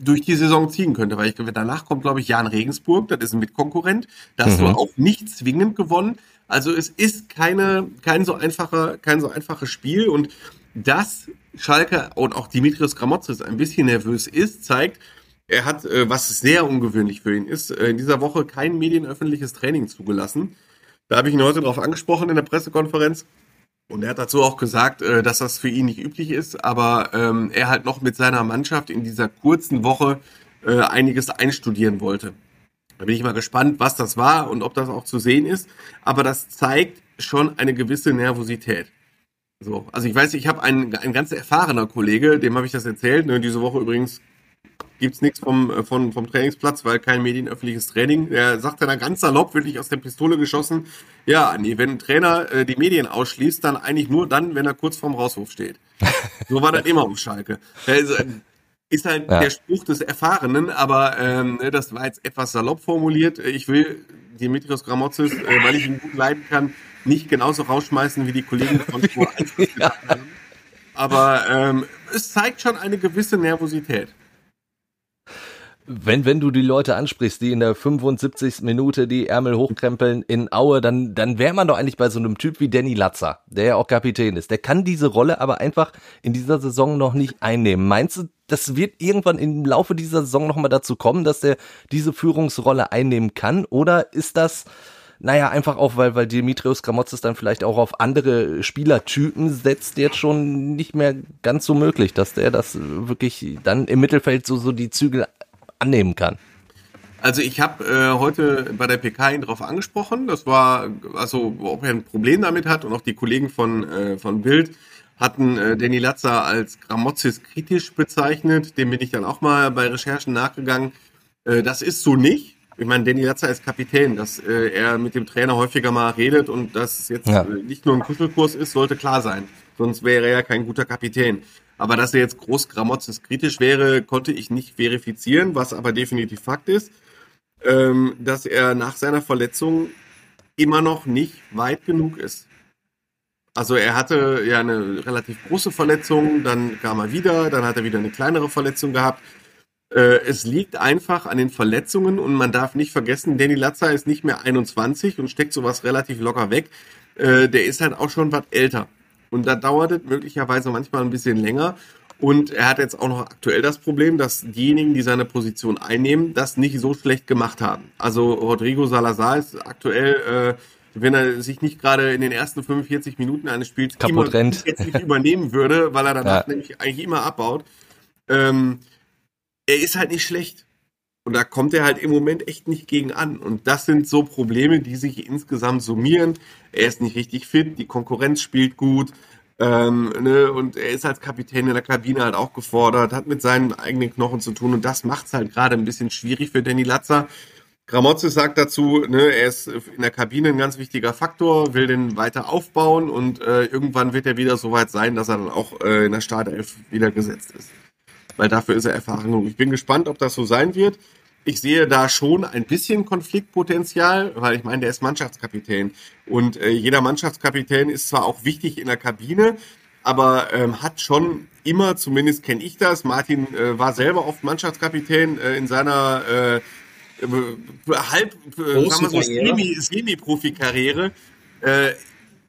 durch die Saison ziehen könnte, weil ich danach kommt, glaube ich, Jan Regensburg, das ist ein Mitkonkurrent, da hast mhm. du auch nicht zwingend gewonnen. Also es ist keine, kein so einfacher, kein so einfaches Spiel und dass Schalke und auch Dimitrios Gramotzes ein bisschen nervös ist, zeigt, er hat, äh, was sehr ungewöhnlich für ihn ist, äh, in dieser Woche kein medienöffentliches Training zugelassen. Da habe ich ihn heute darauf angesprochen in der Pressekonferenz. Und er hat dazu auch gesagt, äh, dass das für ihn nicht üblich ist, aber ähm, er halt noch mit seiner Mannschaft in dieser kurzen Woche einiges einstudieren wollte. Da bin ich mal gespannt, was das war und ob das auch zu sehen ist. Aber das zeigt schon eine gewisse Nervosität. So, also ich weiß, ich habe einen, ein ganz erfahrener Kollege, dem habe ich das erzählt. Ne, diese Woche übrigens gibt's nichts vom, äh, vom, vom Trainingsplatz, weil kein medienöffentliches Training. Der sagt dann ganz salopp, wirklich aus der Pistole geschossen, ja, nee, wenn ein Trainer äh, die Medien ausschließt, dann eigentlich nur dann, wenn er kurz vorm Rauswurf steht. So war das immer auf Schalke. Also, ist halt ja. der Spruch des Erfahrenen, aber ähm, ne, das war jetzt etwas salopp formuliert. Ich will Dimitrios Gramotzes, äh, weil ich ihn gut leiden kann, nicht genauso rausschmeißen wie die Kollegen von Spur 1 ja. Aber ähm, es zeigt schon eine gewisse Nervosität. Wenn, wenn du die Leute ansprichst, die in der 75. Minute die Ärmel hochkrempeln in Aue, dann, dann wäre man doch eigentlich bei so einem Typ wie Danny Latzer, der ja auch Kapitän ist. Der kann diese Rolle aber einfach in dieser Saison noch nicht einnehmen. Meinst du, das wird irgendwann im Laufe dieser Saison nochmal dazu kommen, dass der diese Führungsrolle einnehmen kann? Oder ist das, naja, einfach auch, weil, weil Dimitrios Gramotzes dann vielleicht auch auf andere Spielertypen setzt, jetzt schon nicht mehr ganz so möglich, dass der das wirklich dann im Mittelfeld so, so die Zügel annehmen kann. Also ich habe äh, heute bei der PK ihn darauf angesprochen. Das war, also ob er ein Problem damit hat und auch die Kollegen von, äh, von Bild hatten äh, Danny Latzer als Gramozis kritisch bezeichnet. Dem bin ich dann auch mal bei Recherchen nachgegangen. Äh, das ist so nicht. Ich meine, Danny Latzer ist Kapitän, dass äh, er mit dem Trainer häufiger mal redet und dass es jetzt ja. äh, nicht nur ein Kuschelkurs ist, sollte klar sein. Sonst wäre er ja kein guter Kapitän. Aber dass er jetzt groß Gramotzes kritisch wäre, konnte ich nicht verifizieren, was aber definitiv Fakt ist, ähm, dass er nach seiner Verletzung immer noch nicht weit genug ist. Also er hatte ja eine relativ große Verletzung, dann kam er wieder, dann hat er wieder eine kleinere Verletzung gehabt. Äh, es liegt einfach an den Verletzungen und man darf nicht vergessen, Danny Latzer ist nicht mehr 21 und steckt sowas relativ locker weg. Äh, der ist halt auch schon was älter. Und da dauert es möglicherweise manchmal ein bisschen länger. Und er hat jetzt auch noch aktuell das Problem, dass diejenigen, die seine Position einnehmen, das nicht so schlecht gemacht haben. Also Rodrigo Salazar ist aktuell, äh, wenn er sich nicht gerade in den ersten 45 Minuten eines Spiels Kaputt rennt. jetzt nicht übernehmen würde, weil er danach ja. nämlich eigentlich immer abbaut. Ähm, er ist halt nicht schlecht. Und da kommt er halt im Moment echt nicht gegen an. Und das sind so Probleme, die sich insgesamt summieren. Er ist nicht richtig fit, die Konkurrenz spielt gut. Ähm, ne, und er ist als Kapitän in der Kabine halt auch gefordert, hat mit seinen eigenen Knochen zu tun. Und das macht es halt gerade ein bisschen schwierig für Danny Latzer. Gramozzi sagt dazu, ne, er ist in der Kabine ein ganz wichtiger Faktor, will den weiter aufbauen und äh, irgendwann wird er wieder so weit sein, dass er dann auch äh, in der Startelf wieder gesetzt ist weil dafür ist er erfahren genug. Ich bin gespannt, ob das so sein wird. Ich sehe da schon ein bisschen Konfliktpotenzial, weil ich meine, der ist Mannschaftskapitän. Und äh, jeder Mannschaftskapitän ist zwar auch wichtig in der Kabine, aber ähm, hat schon immer, zumindest kenne ich das, Martin äh, war selber oft Mannschaftskapitän äh, in seiner äh, halb, äh, sagen wir so, Semi-Profi-Karriere. Äh,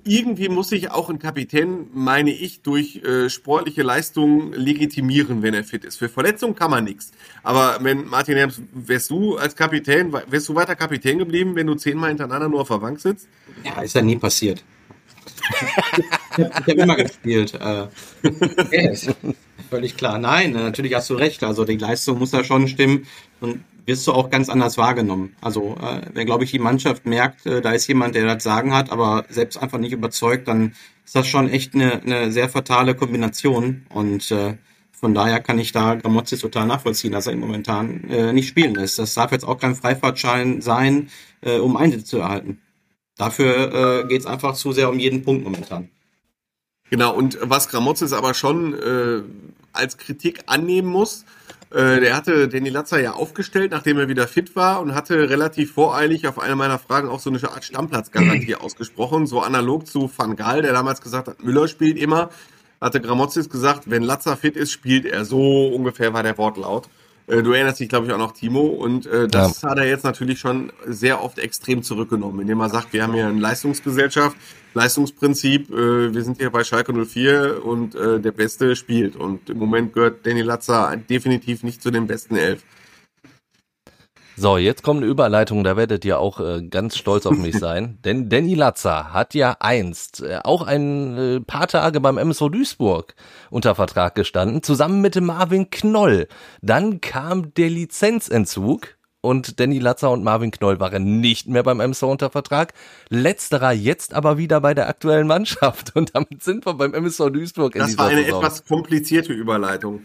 irgendwie muss sich auch ein Kapitän, meine ich, durch äh, sportliche Leistungen legitimieren, wenn er fit ist. Für Verletzungen kann man nichts. Aber wenn Martin Herms, wärst du als Kapitän, wärst du weiter Kapitän geblieben, wenn du zehnmal hintereinander nur auf der Bank sitzt? Ja, ist ja nie passiert. ich habe immer gespielt. Äh, völlig klar. Nein, natürlich hast du recht. Also die Leistung muss da schon stimmen. Und wirst du auch ganz anders wahrgenommen. Also äh, wenn, glaube ich, die Mannschaft merkt, äh, da ist jemand, der das Sagen hat, aber selbst einfach nicht überzeugt, dann ist das schon echt eine, eine sehr fatale Kombination. Und äh, von daher kann ich da Gramozzi total nachvollziehen, dass er momentan äh, nicht spielen lässt. Das darf jetzt auch kein Freifahrtschein sein, äh, um Einsätze zu erhalten. Dafür äh, geht es einfach zu sehr um jeden Punkt momentan. Genau, und was Gramozis aber schon äh, als Kritik annehmen muss, äh, der hatte Danny Latzer ja aufgestellt, nachdem er wieder fit war und hatte relativ voreilig auf eine meiner Fragen auch so eine Art Stammplatzgarantie ausgesprochen, so analog zu Van Gaal, der damals gesagt hat, Müller spielt immer, hatte Gramozis gesagt, wenn Latzer fit ist, spielt er. So ungefähr war der Wortlaut. Äh, du erinnerst dich, glaube ich, auch noch, Timo. Und äh, das ja. hat er jetzt natürlich schon sehr oft extrem zurückgenommen, indem er sagt, wir haben hier eine Leistungsgesellschaft, Leistungsprinzip, äh, wir sind hier bei Schalke 04 und äh, der Beste spielt. Und im Moment gehört Danny Latzer definitiv nicht zu den besten elf. So, jetzt kommt eine Überleitung, da werdet ihr auch äh, ganz stolz auf mich sein. Denn Danny Latzer hat ja einst äh, auch ein äh, paar Tage beim MSV Duisburg unter Vertrag gestanden, zusammen mit dem Marvin Knoll. Dann kam der Lizenzentzug und Danny Latzer und Marvin Knoll waren nicht mehr beim MSV unter Vertrag. Letzterer jetzt aber wieder bei der aktuellen Mannschaft und damit sind wir beim MSV Duisburg. Das war eine Saison. etwas komplizierte Überleitung.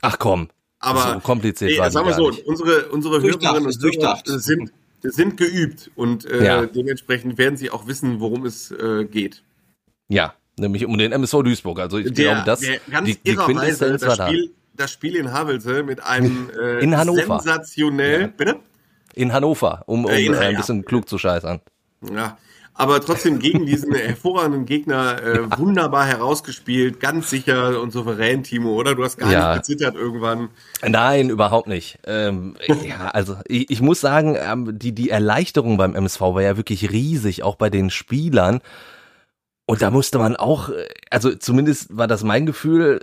Ach komm. Aber so kompliziert nee, war sagen wir so, nicht. unsere, unsere Hörerinnen und Hörer sind, sind geübt und äh, ja. dementsprechend werden sie auch wissen, worum es äh, geht. Ja, nämlich um den MSV Duisburg. Also ich der, glaube, das der ganz die, die Quintessenz das Spiel, das Spiel in Havelse mit einem äh, in Hannover. sensationell, ja. bitte? In Hannover, um, um äh, in, ein bisschen klug zu scheißern. Ja, aber trotzdem gegen diesen hervorragenden Gegner äh, ja. wunderbar herausgespielt, ganz sicher und souverän, Timo, oder? Du hast gar ja. nicht gezittert irgendwann. Nein, überhaupt nicht. Ähm, ja, also ich, ich muss sagen, ähm, die, die Erleichterung beim MSV war ja wirklich riesig, auch bei den Spielern. Und da musste man auch, äh, also zumindest war das mein Gefühl,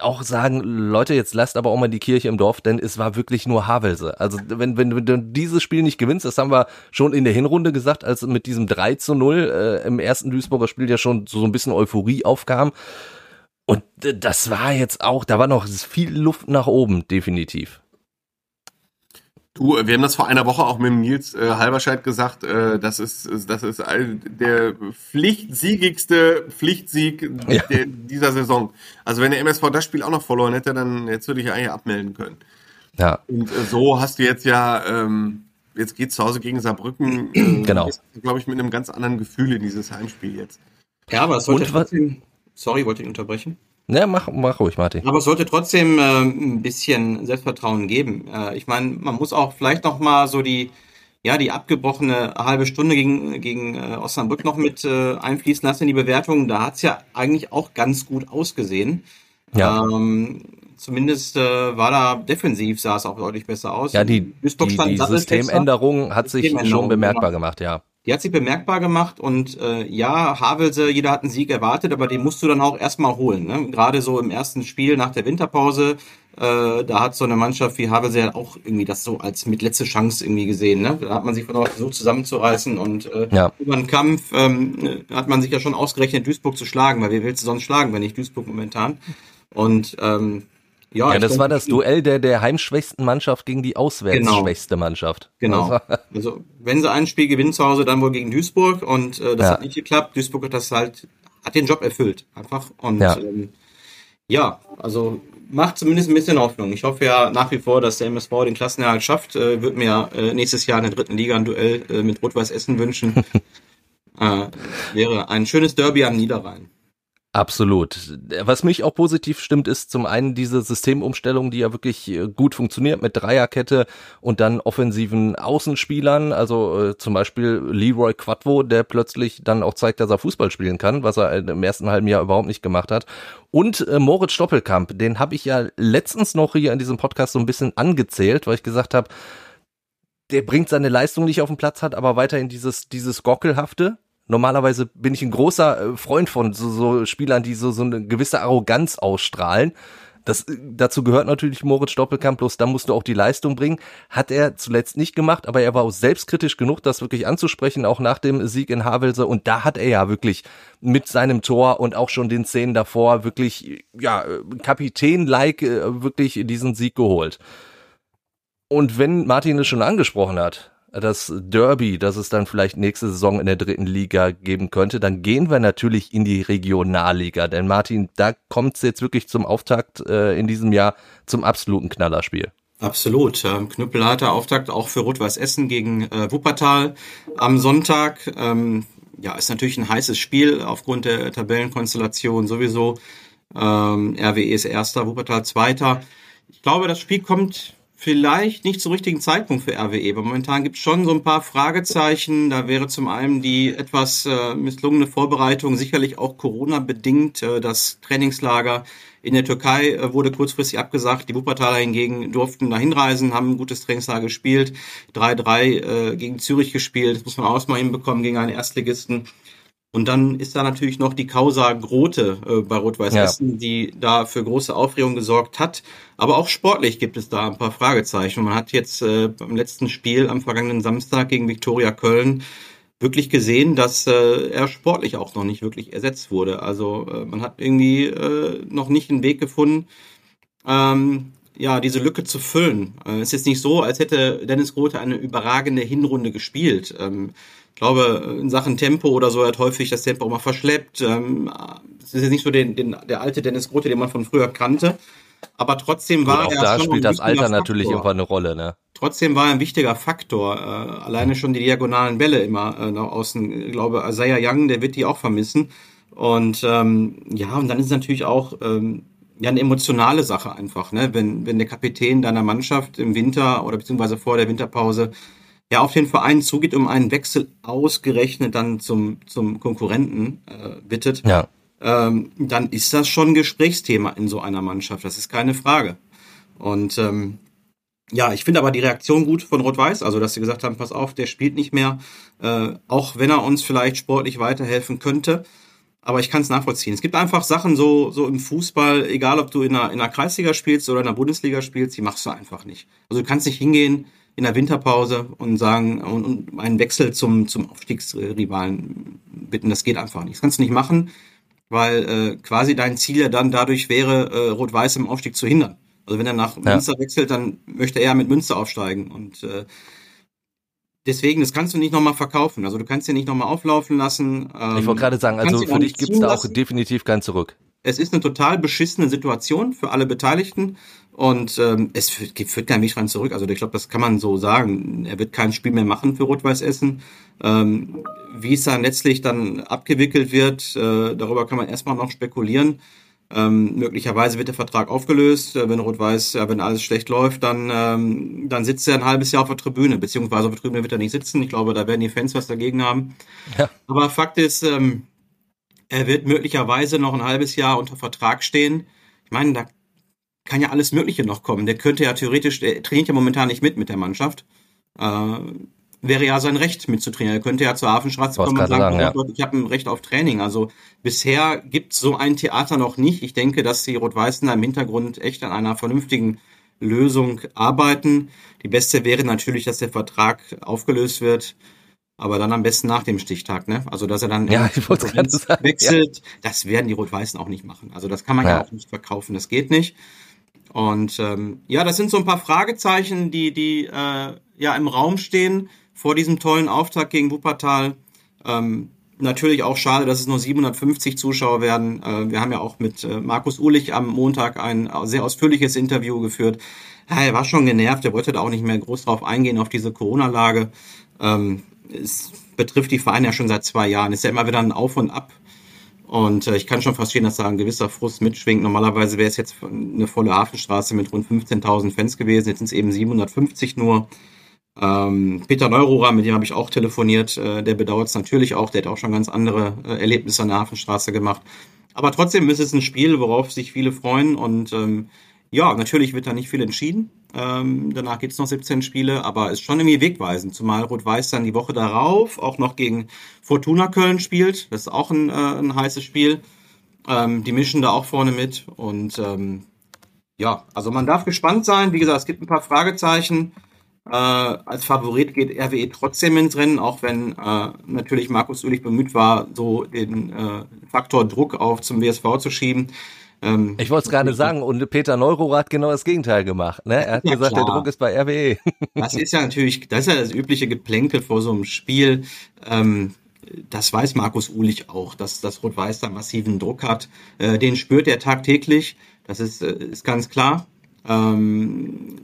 auch sagen, Leute, jetzt lasst aber auch mal die Kirche im Dorf, denn es war wirklich nur Havelse. Also wenn, wenn, du dieses Spiel nicht gewinnst, das haben wir schon in der Hinrunde gesagt, als mit diesem 3 zu 0 äh, im ersten Duisburger Spiel ja schon so ein bisschen Euphorie aufkam. Und äh, das war jetzt auch, da war noch viel Luft nach oben, definitiv. Du, wir haben das vor einer Woche auch mit Nils äh, Halberscheid gesagt, äh, das ist, das ist der pflichtsiegigste Pflichtsieg ja. der, dieser Saison. Also wenn der MSV das Spiel auch noch verloren hätte, dann jetzt würde ich eigentlich abmelden können. Ja. Und äh, so hast du jetzt ja, ähm, jetzt geht's zu Hause gegen Saarbrücken. Äh, genau. Glaube ich, mit einem ganz anderen Gefühl in dieses Heimspiel jetzt. Ja, aber es sollte trotzdem, sorry, wollte ich unterbrechen? Ja, mach, mach ruhig, Martin. Aber es sollte trotzdem äh, ein bisschen Selbstvertrauen geben. Äh, ich meine, man muss auch vielleicht noch mal so die, ja, die abgebrochene halbe Stunde gegen, gegen äh, Osnabrück noch mit äh, einfließen lassen in die Bewertung. Da hat's ja eigentlich auch ganz gut ausgesehen. Ja. Ähm, zumindest äh, war da defensiv sah es auch deutlich besser aus. Ja, die, die, die Systemänderung hat sich schon bemerkbar genau. gemacht, ja. Die hat sich bemerkbar gemacht und äh, ja, Havelse, jeder hat einen Sieg erwartet, aber den musst du dann auch erstmal holen. Ne? Gerade so im ersten Spiel nach der Winterpause, äh, da hat so eine Mannschaft wie Havelse ja auch irgendwie das so als mit letzte Chance irgendwie gesehen. Ne? Da hat man sich von versucht zusammenzureißen und äh, ja. über den Kampf ähm, hat man sich ja schon ausgerechnet, Duisburg zu schlagen, weil wer willst du sonst schlagen, wenn nicht Duisburg momentan? Und ähm, ja, ja das war das Duell der, der heimschwächsten Mannschaft gegen die auswärtsschwächste genau. Mannschaft. Genau. Also, also, wenn sie ein Spiel gewinnen zu Hause, dann wohl gegen Duisburg und äh, das ja. hat nicht geklappt. Duisburg hat das halt, hat den Job erfüllt, einfach. Und ja, ähm, ja also macht zumindest ein bisschen Hoffnung. Ich hoffe ja nach wie vor, dass der MSV den Klassenerhalt schafft. Äh, Würde mir äh, nächstes Jahr in der dritten Liga ein Duell äh, mit Rot-Weiß Essen wünschen. äh, wäre ein schönes Derby am Niederrhein. Absolut. Was mich auch positiv stimmt, ist zum einen diese Systemumstellung, die ja wirklich äh, gut funktioniert mit Dreierkette und dann offensiven Außenspielern, also äh, zum Beispiel Leroy Quadvo, der plötzlich dann auch zeigt, dass er Fußball spielen kann, was er im ersten halben Jahr überhaupt nicht gemacht hat. Und äh, Moritz Stoppelkamp, den habe ich ja letztens noch hier in diesem Podcast so ein bisschen angezählt, weil ich gesagt habe, der bringt seine Leistung nicht auf den Platz, hat aber weiterhin dieses, dieses Gockelhafte, Normalerweise bin ich ein großer äh, Freund von so, so Spielern, die so, so eine gewisse Arroganz ausstrahlen. Das, äh, dazu gehört natürlich Moritz Stoppelkamp, bloß da musst du auch die Leistung bringen. Hat er zuletzt nicht gemacht, aber er war auch selbstkritisch genug, das wirklich anzusprechen, auch nach dem Sieg in Havelse. Und da hat er ja wirklich mit seinem Tor und auch schon den Szenen davor wirklich, ja, Kapitän-like äh, wirklich diesen Sieg geholt. Und wenn Martin es schon angesprochen hat, das Derby, das es dann vielleicht nächste Saison in der dritten Liga geben könnte, dann gehen wir natürlich in die Regionalliga. Denn Martin, da kommt es jetzt wirklich zum Auftakt äh, in diesem Jahr zum absoluten Knallerspiel. Absolut. Ähm, knüppelharter Auftakt auch für Rot-Weiß Essen gegen äh, Wuppertal am Sonntag. Ähm, ja, ist natürlich ein heißes Spiel aufgrund der Tabellenkonstellation sowieso. Ähm, RWE ist Erster, Wuppertal Zweiter. Ich glaube, das Spiel kommt vielleicht nicht zum richtigen Zeitpunkt für RWE, aber momentan gibt es schon so ein paar Fragezeichen. Da wäre zum einen die etwas äh, misslungene Vorbereitung, sicherlich auch Corona-bedingt. Äh, das Trainingslager in der Türkei äh, wurde kurzfristig abgesagt. Die Wuppertaler hingegen durften da hinreisen, haben ein gutes Trainingslager gespielt. 3-3 äh, gegen Zürich gespielt. Das muss man auch mal hinbekommen gegen einen Erstligisten. Und dann ist da natürlich noch die Causa Grote äh, bei Rot-Weiß Essen, ja. die da für große Aufregung gesorgt hat. Aber auch sportlich gibt es da ein paar Fragezeichen. Man hat jetzt äh, beim letzten Spiel am vergangenen Samstag gegen Viktoria Köln wirklich gesehen, dass äh, er sportlich auch noch nicht wirklich ersetzt wurde. Also äh, man hat irgendwie äh, noch nicht einen Weg gefunden, ähm, ja, diese Lücke zu füllen. Äh, es ist jetzt nicht so, als hätte Dennis Grote eine überragende Hinrunde gespielt. Ähm, ich glaube, in Sachen Tempo oder so, er hat häufig das Tempo auch mal verschleppt. Ähm, es ist jetzt nicht so den, den, der alte Dennis Grote, den man von früher kannte. Aber trotzdem war Gut, auch er da spielt das Alter Faktor. natürlich irgendwann eine Rolle, ne? Trotzdem war er ein wichtiger Faktor. Äh, alleine schon die diagonalen Bälle immer äh, nach außen. Ich glaube, Isaiah Young, der wird die auch vermissen. Und ähm, ja, und dann ist es natürlich auch ähm, ja eine emotionale Sache einfach, ne? Wenn, wenn der Kapitän deiner Mannschaft im Winter oder beziehungsweise vor der Winterpause ja auf den Verein zugeht, um einen Wechsel ausgerechnet dann zum, zum Konkurrenten äh, bittet, ja. ähm, dann ist das schon ein Gesprächsthema in so einer Mannschaft. Das ist keine Frage. Und ähm, ja, ich finde aber die Reaktion gut von Rot-Weiß, also dass sie gesagt haben, pass auf, der spielt nicht mehr, äh, auch wenn er uns vielleicht sportlich weiterhelfen könnte. Aber ich kann es nachvollziehen. Es gibt einfach Sachen so, so im Fußball, egal ob du in einer, in einer Kreisliga spielst oder in der Bundesliga spielst, die machst du einfach nicht. Also du kannst nicht hingehen in der Winterpause und sagen und, und einen Wechsel zum, zum Aufstiegsrivalen bitten. Das geht einfach nicht. Das kannst du nicht machen, weil äh, quasi dein Ziel ja dann dadurch wäre, äh, Rot-Weiß im Aufstieg zu hindern. Also wenn er nach ja. Münster wechselt, dann möchte er mit Münster aufsteigen. Und äh, deswegen, das kannst du nicht nochmal verkaufen. Also du kannst ihn nicht nochmal auflaufen lassen. Ähm, ich wollte gerade sagen, also für dich gibt es da auch definitiv kein Zurück. Es ist eine total beschissene Situation für alle Beteiligten und ähm, es führt, führt kein Weg dran zurück. Also ich glaube, das kann man so sagen. Er wird kein Spiel mehr machen für Rot-Weiß Essen. Ähm, wie es dann letztlich dann abgewickelt wird, äh, darüber kann man erstmal noch spekulieren. Ähm, möglicherweise wird der Vertrag aufgelöst, äh, wenn Rot-Weiß, ja, wenn alles schlecht läuft, dann, ähm, dann sitzt er ein halbes Jahr auf der Tribüne, beziehungsweise auf der Tribüne wird er nicht sitzen. Ich glaube, da werden die Fans was dagegen haben. Ja. Aber Fakt ist, ähm, er wird möglicherweise noch ein halbes Jahr unter Vertrag stehen. Ich meine, da kann ja alles Mögliche noch kommen. Der könnte ja theoretisch, der trainiert ja momentan nicht mit mit der Mannschaft. Äh, wäre ja sein Recht mitzutrainieren. Er könnte ja zur Hafenstraße kommen und sagen, sagen ja. ich habe ein Recht auf Training. Also bisher gibt es so ein Theater noch nicht. Ich denke, dass die Rot-Weißen im Hintergrund echt an einer vernünftigen Lösung arbeiten. Die beste wäre natürlich, dass der Vertrag aufgelöst wird, aber dann am besten nach dem Stichtag, ne? Also dass er dann ja, ich sagen, wechselt, ja. das werden die Rot-Weißen auch nicht machen. Also das kann man ja. ja auch nicht verkaufen, das geht nicht. Und ähm, ja, das sind so ein paar Fragezeichen, die, die äh, ja im Raum stehen vor diesem tollen Auftakt gegen Wuppertal. Ähm, natürlich auch schade, dass es nur 750 Zuschauer werden. Äh, wir haben ja auch mit äh, Markus Uhlich am Montag ein sehr ausführliches Interview geführt. Ja, er war schon genervt, er wollte da auch nicht mehr groß drauf eingehen, auf diese Corona-Lage. Ähm, es betrifft die Vereine ja schon seit zwei Jahren. Es ist ja immer wieder ein Auf und Ab. Und äh, ich kann schon verstehen, dass da ein gewisser Frust mitschwingt. Normalerweise wäre es jetzt eine volle Hafenstraße mit rund 15.000 Fans gewesen. Jetzt sind es eben 750 nur. Ähm, Peter Neururer, mit dem habe ich auch telefoniert, äh, der bedauert es natürlich auch, der hat auch schon ganz andere äh, Erlebnisse an der Hafenstraße gemacht. Aber trotzdem ist es ein Spiel, worauf sich viele freuen und ähm, ja, natürlich wird da nicht viel entschieden. Ähm, danach es noch 17 Spiele, aber ist schon irgendwie wegweisend, zumal Rot-Weiß dann die Woche darauf auch noch gegen Fortuna Köln spielt. Das ist auch ein, äh, ein heißes Spiel. Ähm, die mischen da auch vorne mit und ähm, ja, also man darf gespannt sein. Wie gesagt, es gibt ein paar Fragezeichen. Äh, als Favorit geht RWE trotzdem ins Rennen, auch wenn äh, natürlich Markus Ulich bemüht war, so den äh, Faktor Druck auf zum WSV zu schieben. Ähm, ich wollte es gerade sagen, und Peter Neuro hat genau das Gegenteil gemacht. Ne? Er hat ja, gesagt, klar. der Druck ist bei RWE. Das ist ja natürlich, das ist ja das übliche Geplänkel vor so einem Spiel. Ähm, das weiß Markus Ulich auch, dass das Rot-Weiß da massiven Druck hat. Äh, den spürt er tagtäglich. Das ist, äh, ist ganz klar. Ähm,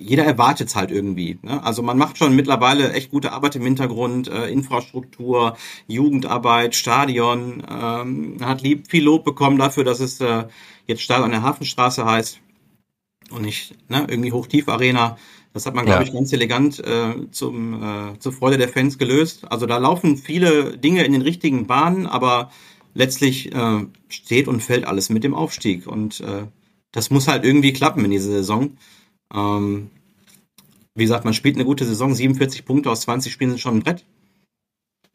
jeder erwartet es halt irgendwie. Ne? Also man macht schon mittlerweile echt gute Arbeit im Hintergrund, äh, Infrastruktur, Jugendarbeit, Stadion, ähm, hat lieb viel Lob bekommen dafür, dass es äh, jetzt Stadion an der Hafenstraße heißt und nicht ne, irgendwie Hochtief-Arena. Das hat man, glaube ja. ich, ganz elegant äh, zum, äh, zur Freude der Fans gelöst. Also da laufen viele Dinge in den richtigen Bahnen, aber letztlich äh, steht und fällt alles mit dem Aufstieg. Und äh, das muss halt irgendwie klappen in dieser Saison. Ähm, wie gesagt, man spielt eine gute Saison, 47 Punkte aus 20 Spielen sind schon ein Brett.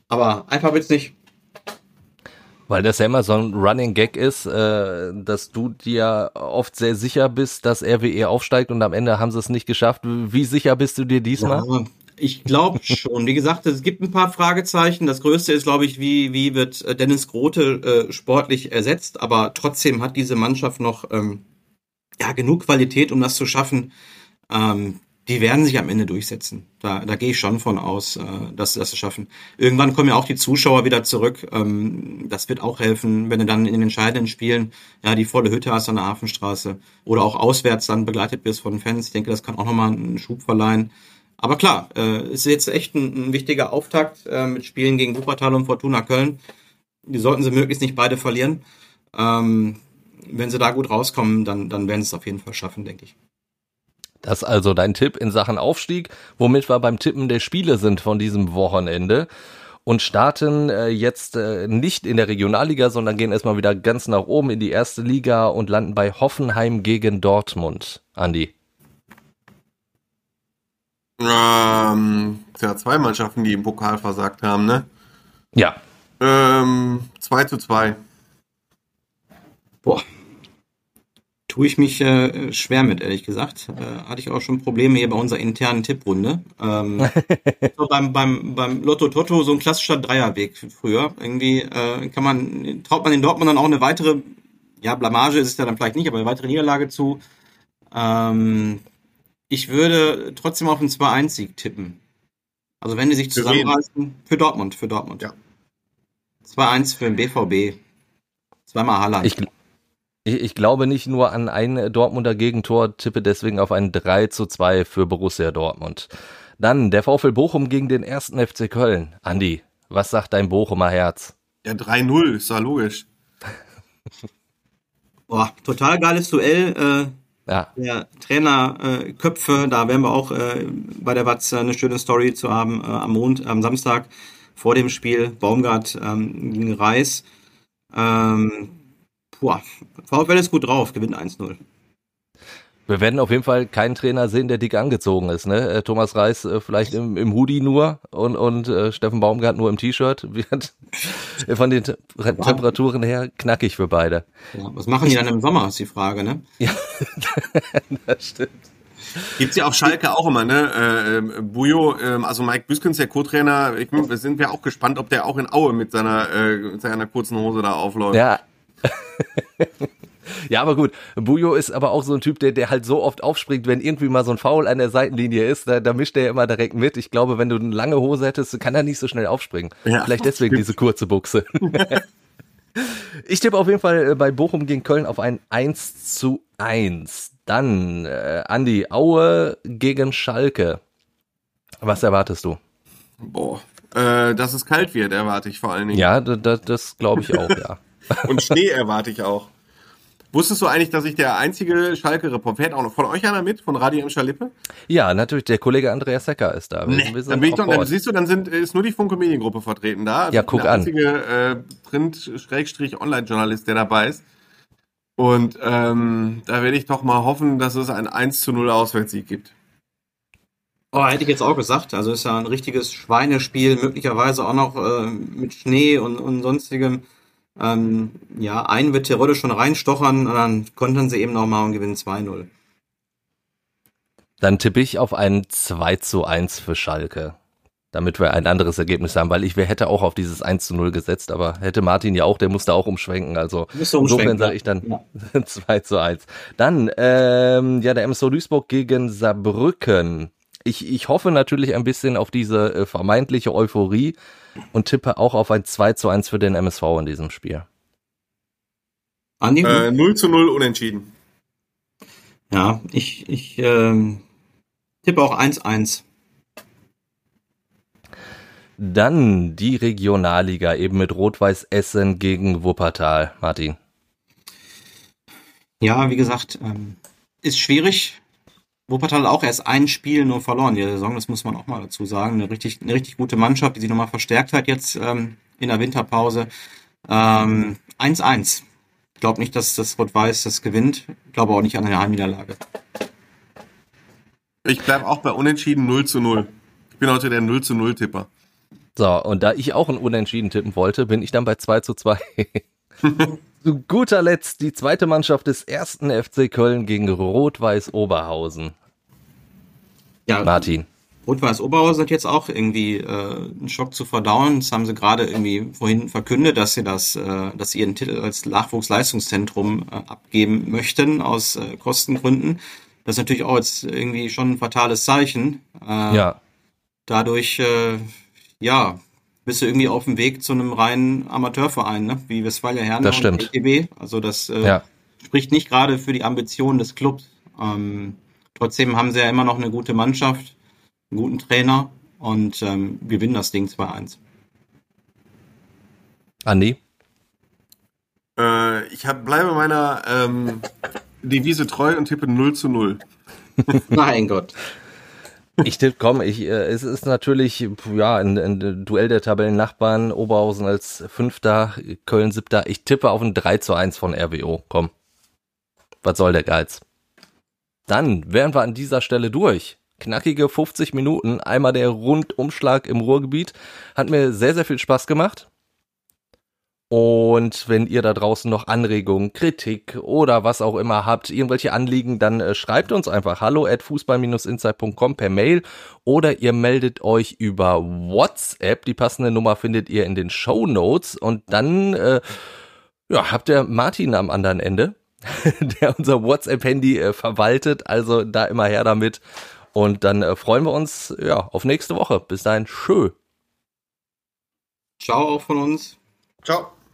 Aber einfach wird's nicht. Weil das ja immer so ein Running Gag ist, äh, dass du dir oft sehr sicher bist, dass RWE aufsteigt und am Ende haben sie es nicht geschafft. Wie sicher bist du dir diesmal? Ja, ich glaube schon. Wie gesagt, es gibt ein paar Fragezeichen. Das größte ist, glaube ich, wie, wie wird Dennis Grote äh, sportlich ersetzt. Aber trotzdem hat diese Mannschaft noch ähm, ja, genug Qualität, um das zu schaffen. Ähm, die werden sich am Ende durchsetzen. Da, da gehe ich schon von aus, äh, dass sie das schaffen. Irgendwann kommen ja auch die Zuschauer wieder zurück. Ähm, das wird auch helfen, wenn du dann in den entscheidenden Spielen ja die volle Hütte hast an der Hafenstraße oder auch auswärts dann begleitet wirst von Fans. Ich denke, das kann auch nochmal einen Schub verleihen. Aber klar, äh, ist jetzt echt ein, ein wichtiger Auftakt äh, mit Spielen gegen Wuppertal und Fortuna Köln. Die sollten sie möglichst nicht beide verlieren. Ähm, wenn sie da gut rauskommen, dann, dann werden sie es auf jeden Fall schaffen, denke ich. Das ist also dein Tipp in Sachen Aufstieg, womit wir beim Tippen der Spiele sind von diesem Wochenende und starten äh, jetzt äh, nicht in der Regionalliga, sondern gehen erstmal wieder ganz nach oben in die erste Liga und landen bei Hoffenheim gegen Dortmund. Andi. Ähm, ja, zwei Mannschaften, die im Pokal versagt haben, ne? Ja. Ähm, 2 zu 2. Boah, tue ich mich äh, schwer mit, ehrlich gesagt. Äh, hatte ich auch schon Probleme hier bei unserer internen Tipprunde. Ähm, so beim, beim, beim Lotto Toto so ein klassischer Dreierweg früher. Irgendwie äh, kann man, traut man den Dortmund dann auch eine weitere, ja, Blamage ist es ja dann vielleicht nicht, aber eine weitere Niederlage zu. Ähm, ich würde trotzdem auf einen 2-1-Sieg tippen. Also wenn die sich zusammenreißen, für Dortmund, für Dortmund. Ja. 2-1 für den BVB. Zweimal Haaland. Ich, ich, ich glaube nicht nur an ein Dortmunder Gegentor, tippe deswegen auf ein 3 zu 2 für Borussia Dortmund. Dann der VfL Bochum gegen den ersten FC Köln. Andi, was sagt dein Bochumer Herz? Ja, 3-0, ist ja logisch. Boah, total geiles Duell. Äh, Ja, der Trainer äh, Köpfe, da werden wir auch äh, bei der Watz eine schöne Story zu haben äh, am Mond, am Samstag vor dem Spiel Baumgart ähm, gegen Reis. Ähm, boah, VfL ist gut drauf, gewinnt 1-0. wir werden auf jeden Fall keinen Trainer sehen, der dick angezogen ist. Ne? Äh, Thomas Reis äh, vielleicht im, im Hoodie nur und, und äh, Steffen Baumgart nur im T-Shirt. Wird von den Te Temperaturen her knackig für beide. Ja, was machen die dann im Sommer, ist die Frage, ne? Ja, das stimmt. Gibt's ja auf Schalke auch immer, ne? Äh, ähm, Bujo, ähm, also Mike Büskens, der Co-Trainer, sind wir auch gespannt, ob der auch in Aue mit seiner, äh, mit seiner kurzen Hose da aufläuft. Ja. ja, aber gut. Bujo ist aber auch so ein Typ, der, der halt so oft aufspringt, wenn irgendwie mal so ein Foul an der Seitenlinie ist, da, da mischt er ja immer direkt mit. Ich glaube, wenn du eine lange Hose hättest, kann er nicht so schnell aufspringen. Ja, Vielleicht deswegen diese kurze Buchse. ich tippe auf jeden Fall äh, bei Bochum gegen Köln auf ein 1 zu 1. Dann, äh, Andi, Aue gegen Schalke. Was erwartest du? Boah. Äh, dass es kalt wird, erwarte ich vor allen Dingen. Ja, das glaube ich auch, ja. Und Schnee erwarte ich auch. Wusstest du eigentlich, dass ich der einzige Schalke-Reporter, fährt auch noch von euch einer mit, von Radio im Schalippe? Ja, natürlich, der Kollege Andreas Secker ist da. Sind dann bin ich doch, dann siehst du, dann sind, ist nur die Funke Mediengruppe vertreten da. Ja, guck der an. einzige äh, Print-Online-Journalist, der dabei ist. Und ähm, da werde ich doch mal hoffen, dass es ein 1 zu 0 Auswärtssieg gibt. Oh, hätte ich jetzt auch gesagt. Also ist ja ein richtiges Schweinespiel, möglicherweise auch noch äh, mit Schnee und, und sonstigem. Ähm, ja, einen wird Terodde schon reinstochern und dann kontern sie eben nochmal und gewinnen 2-0. Dann tippe ich auf ein 2 zu 1 für Schalke. Damit wir ein anderes Ergebnis haben, weil ich wer hätte auch auf dieses 1 zu 0 gesetzt, aber hätte Martin ja auch, der musste auch umschwenken. Also umschwenken, insofern sage ich dann Ja. 2 zu 1. Dann, ähm, ja, der MSV Duisburg gegen Saarbrücken. Ich, ich hoffe natürlich ein bisschen auf diese äh, vermeintliche Euphorie und tippe auch auf ein 2 zu 1 für den MSV in diesem Spiel. Andi? Äh, 0 zu 0 unentschieden. Ja, ich, ich ähm, tippe auch 1-1. Dann die Regionalliga eben mit Rot-Weiß Essen gegen Wuppertal. Martin. Ja, wie gesagt, ähm, ist schwierig. Wuppertal auch erst ein Spiel nur verloren in der Saison, das muss man auch mal dazu sagen. Eine richtig, eine richtig gute Mannschaft, die sich nochmal verstärkt hat jetzt ähm, in der Winterpause. Ähm, 1-1. Ich glaube nicht, dass das Rot-Weiß das gewinnt. Ich glaube auch nicht an eine Heimniederlage. Ich bleibe auch bei unentschieden 0 zu 0. Ich bin heute der 0 zu 0 Tipper. So, und da ich auch ein Unentschieden tippen wollte, bin ich dann bei 2 zu 2. Zu guter Letzt die zweite Mannschaft des ersten FC Köln gegen Rot-Weiß Oberhausen. Ja, Martin. Rot-Weiß Oberhausen hat jetzt auch irgendwie äh, einen Schock zu verdauen. Das haben sie gerade irgendwie vorhin verkündet, dass sie das, äh, dass sie ihren Titel als Nachwuchsleistungszentrum äh, abgeben möchten aus äh, Kostengründen. Das ist natürlich auch jetzt irgendwie schon ein fatales Zeichen. Äh, ja. Dadurch, äh, ja, bist du irgendwie auf dem Weg zu einem reinen Amateurverein, ne? wie Westfalia Herne das stimmt. und ETB. Also das äh, ja. spricht nicht gerade für die Ambitionen des Clubs. Ähm, trotzdem haben sie ja immer noch eine gute Mannschaft, einen guten Trainer und ähm, gewinnen das Ding 2-1. Andi? Äh, ich hab, bleibe meiner ähm, Devise treu und tippe 0 zu 0. mein Gott. Ich tippe, komm, ich, äh, es ist natürlich, ja, ein, ein Duell der Tabellennachbarn, Oberhausen als Fünfter, Köln Siebter. Ich tippe auf ein 3 zu 1 von RWO, komm. Was soll der Geiz? Dann wären wir an dieser Stelle durch. Knackige 50 Minuten, einmal der Rundumschlag im Ruhrgebiet. Hat mir sehr, sehr viel Spaß gemacht. Und wenn ihr da draußen noch Anregungen, Kritik oder was auch immer habt, irgendwelche Anliegen, dann äh, schreibt uns einfach hallo at fußball-insight.com per Mail oder ihr meldet euch über WhatsApp. Die passende Nummer findet ihr in den Show Notes und dann äh, ja, habt ihr Martin am anderen Ende, der unser WhatsApp-Handy äh, verwaltet. Also da immer her damit. Und dann äh, freuen wir uns ja auf nächste Woche. Bis dahin, schön. Ciao auch von uns. Ciao.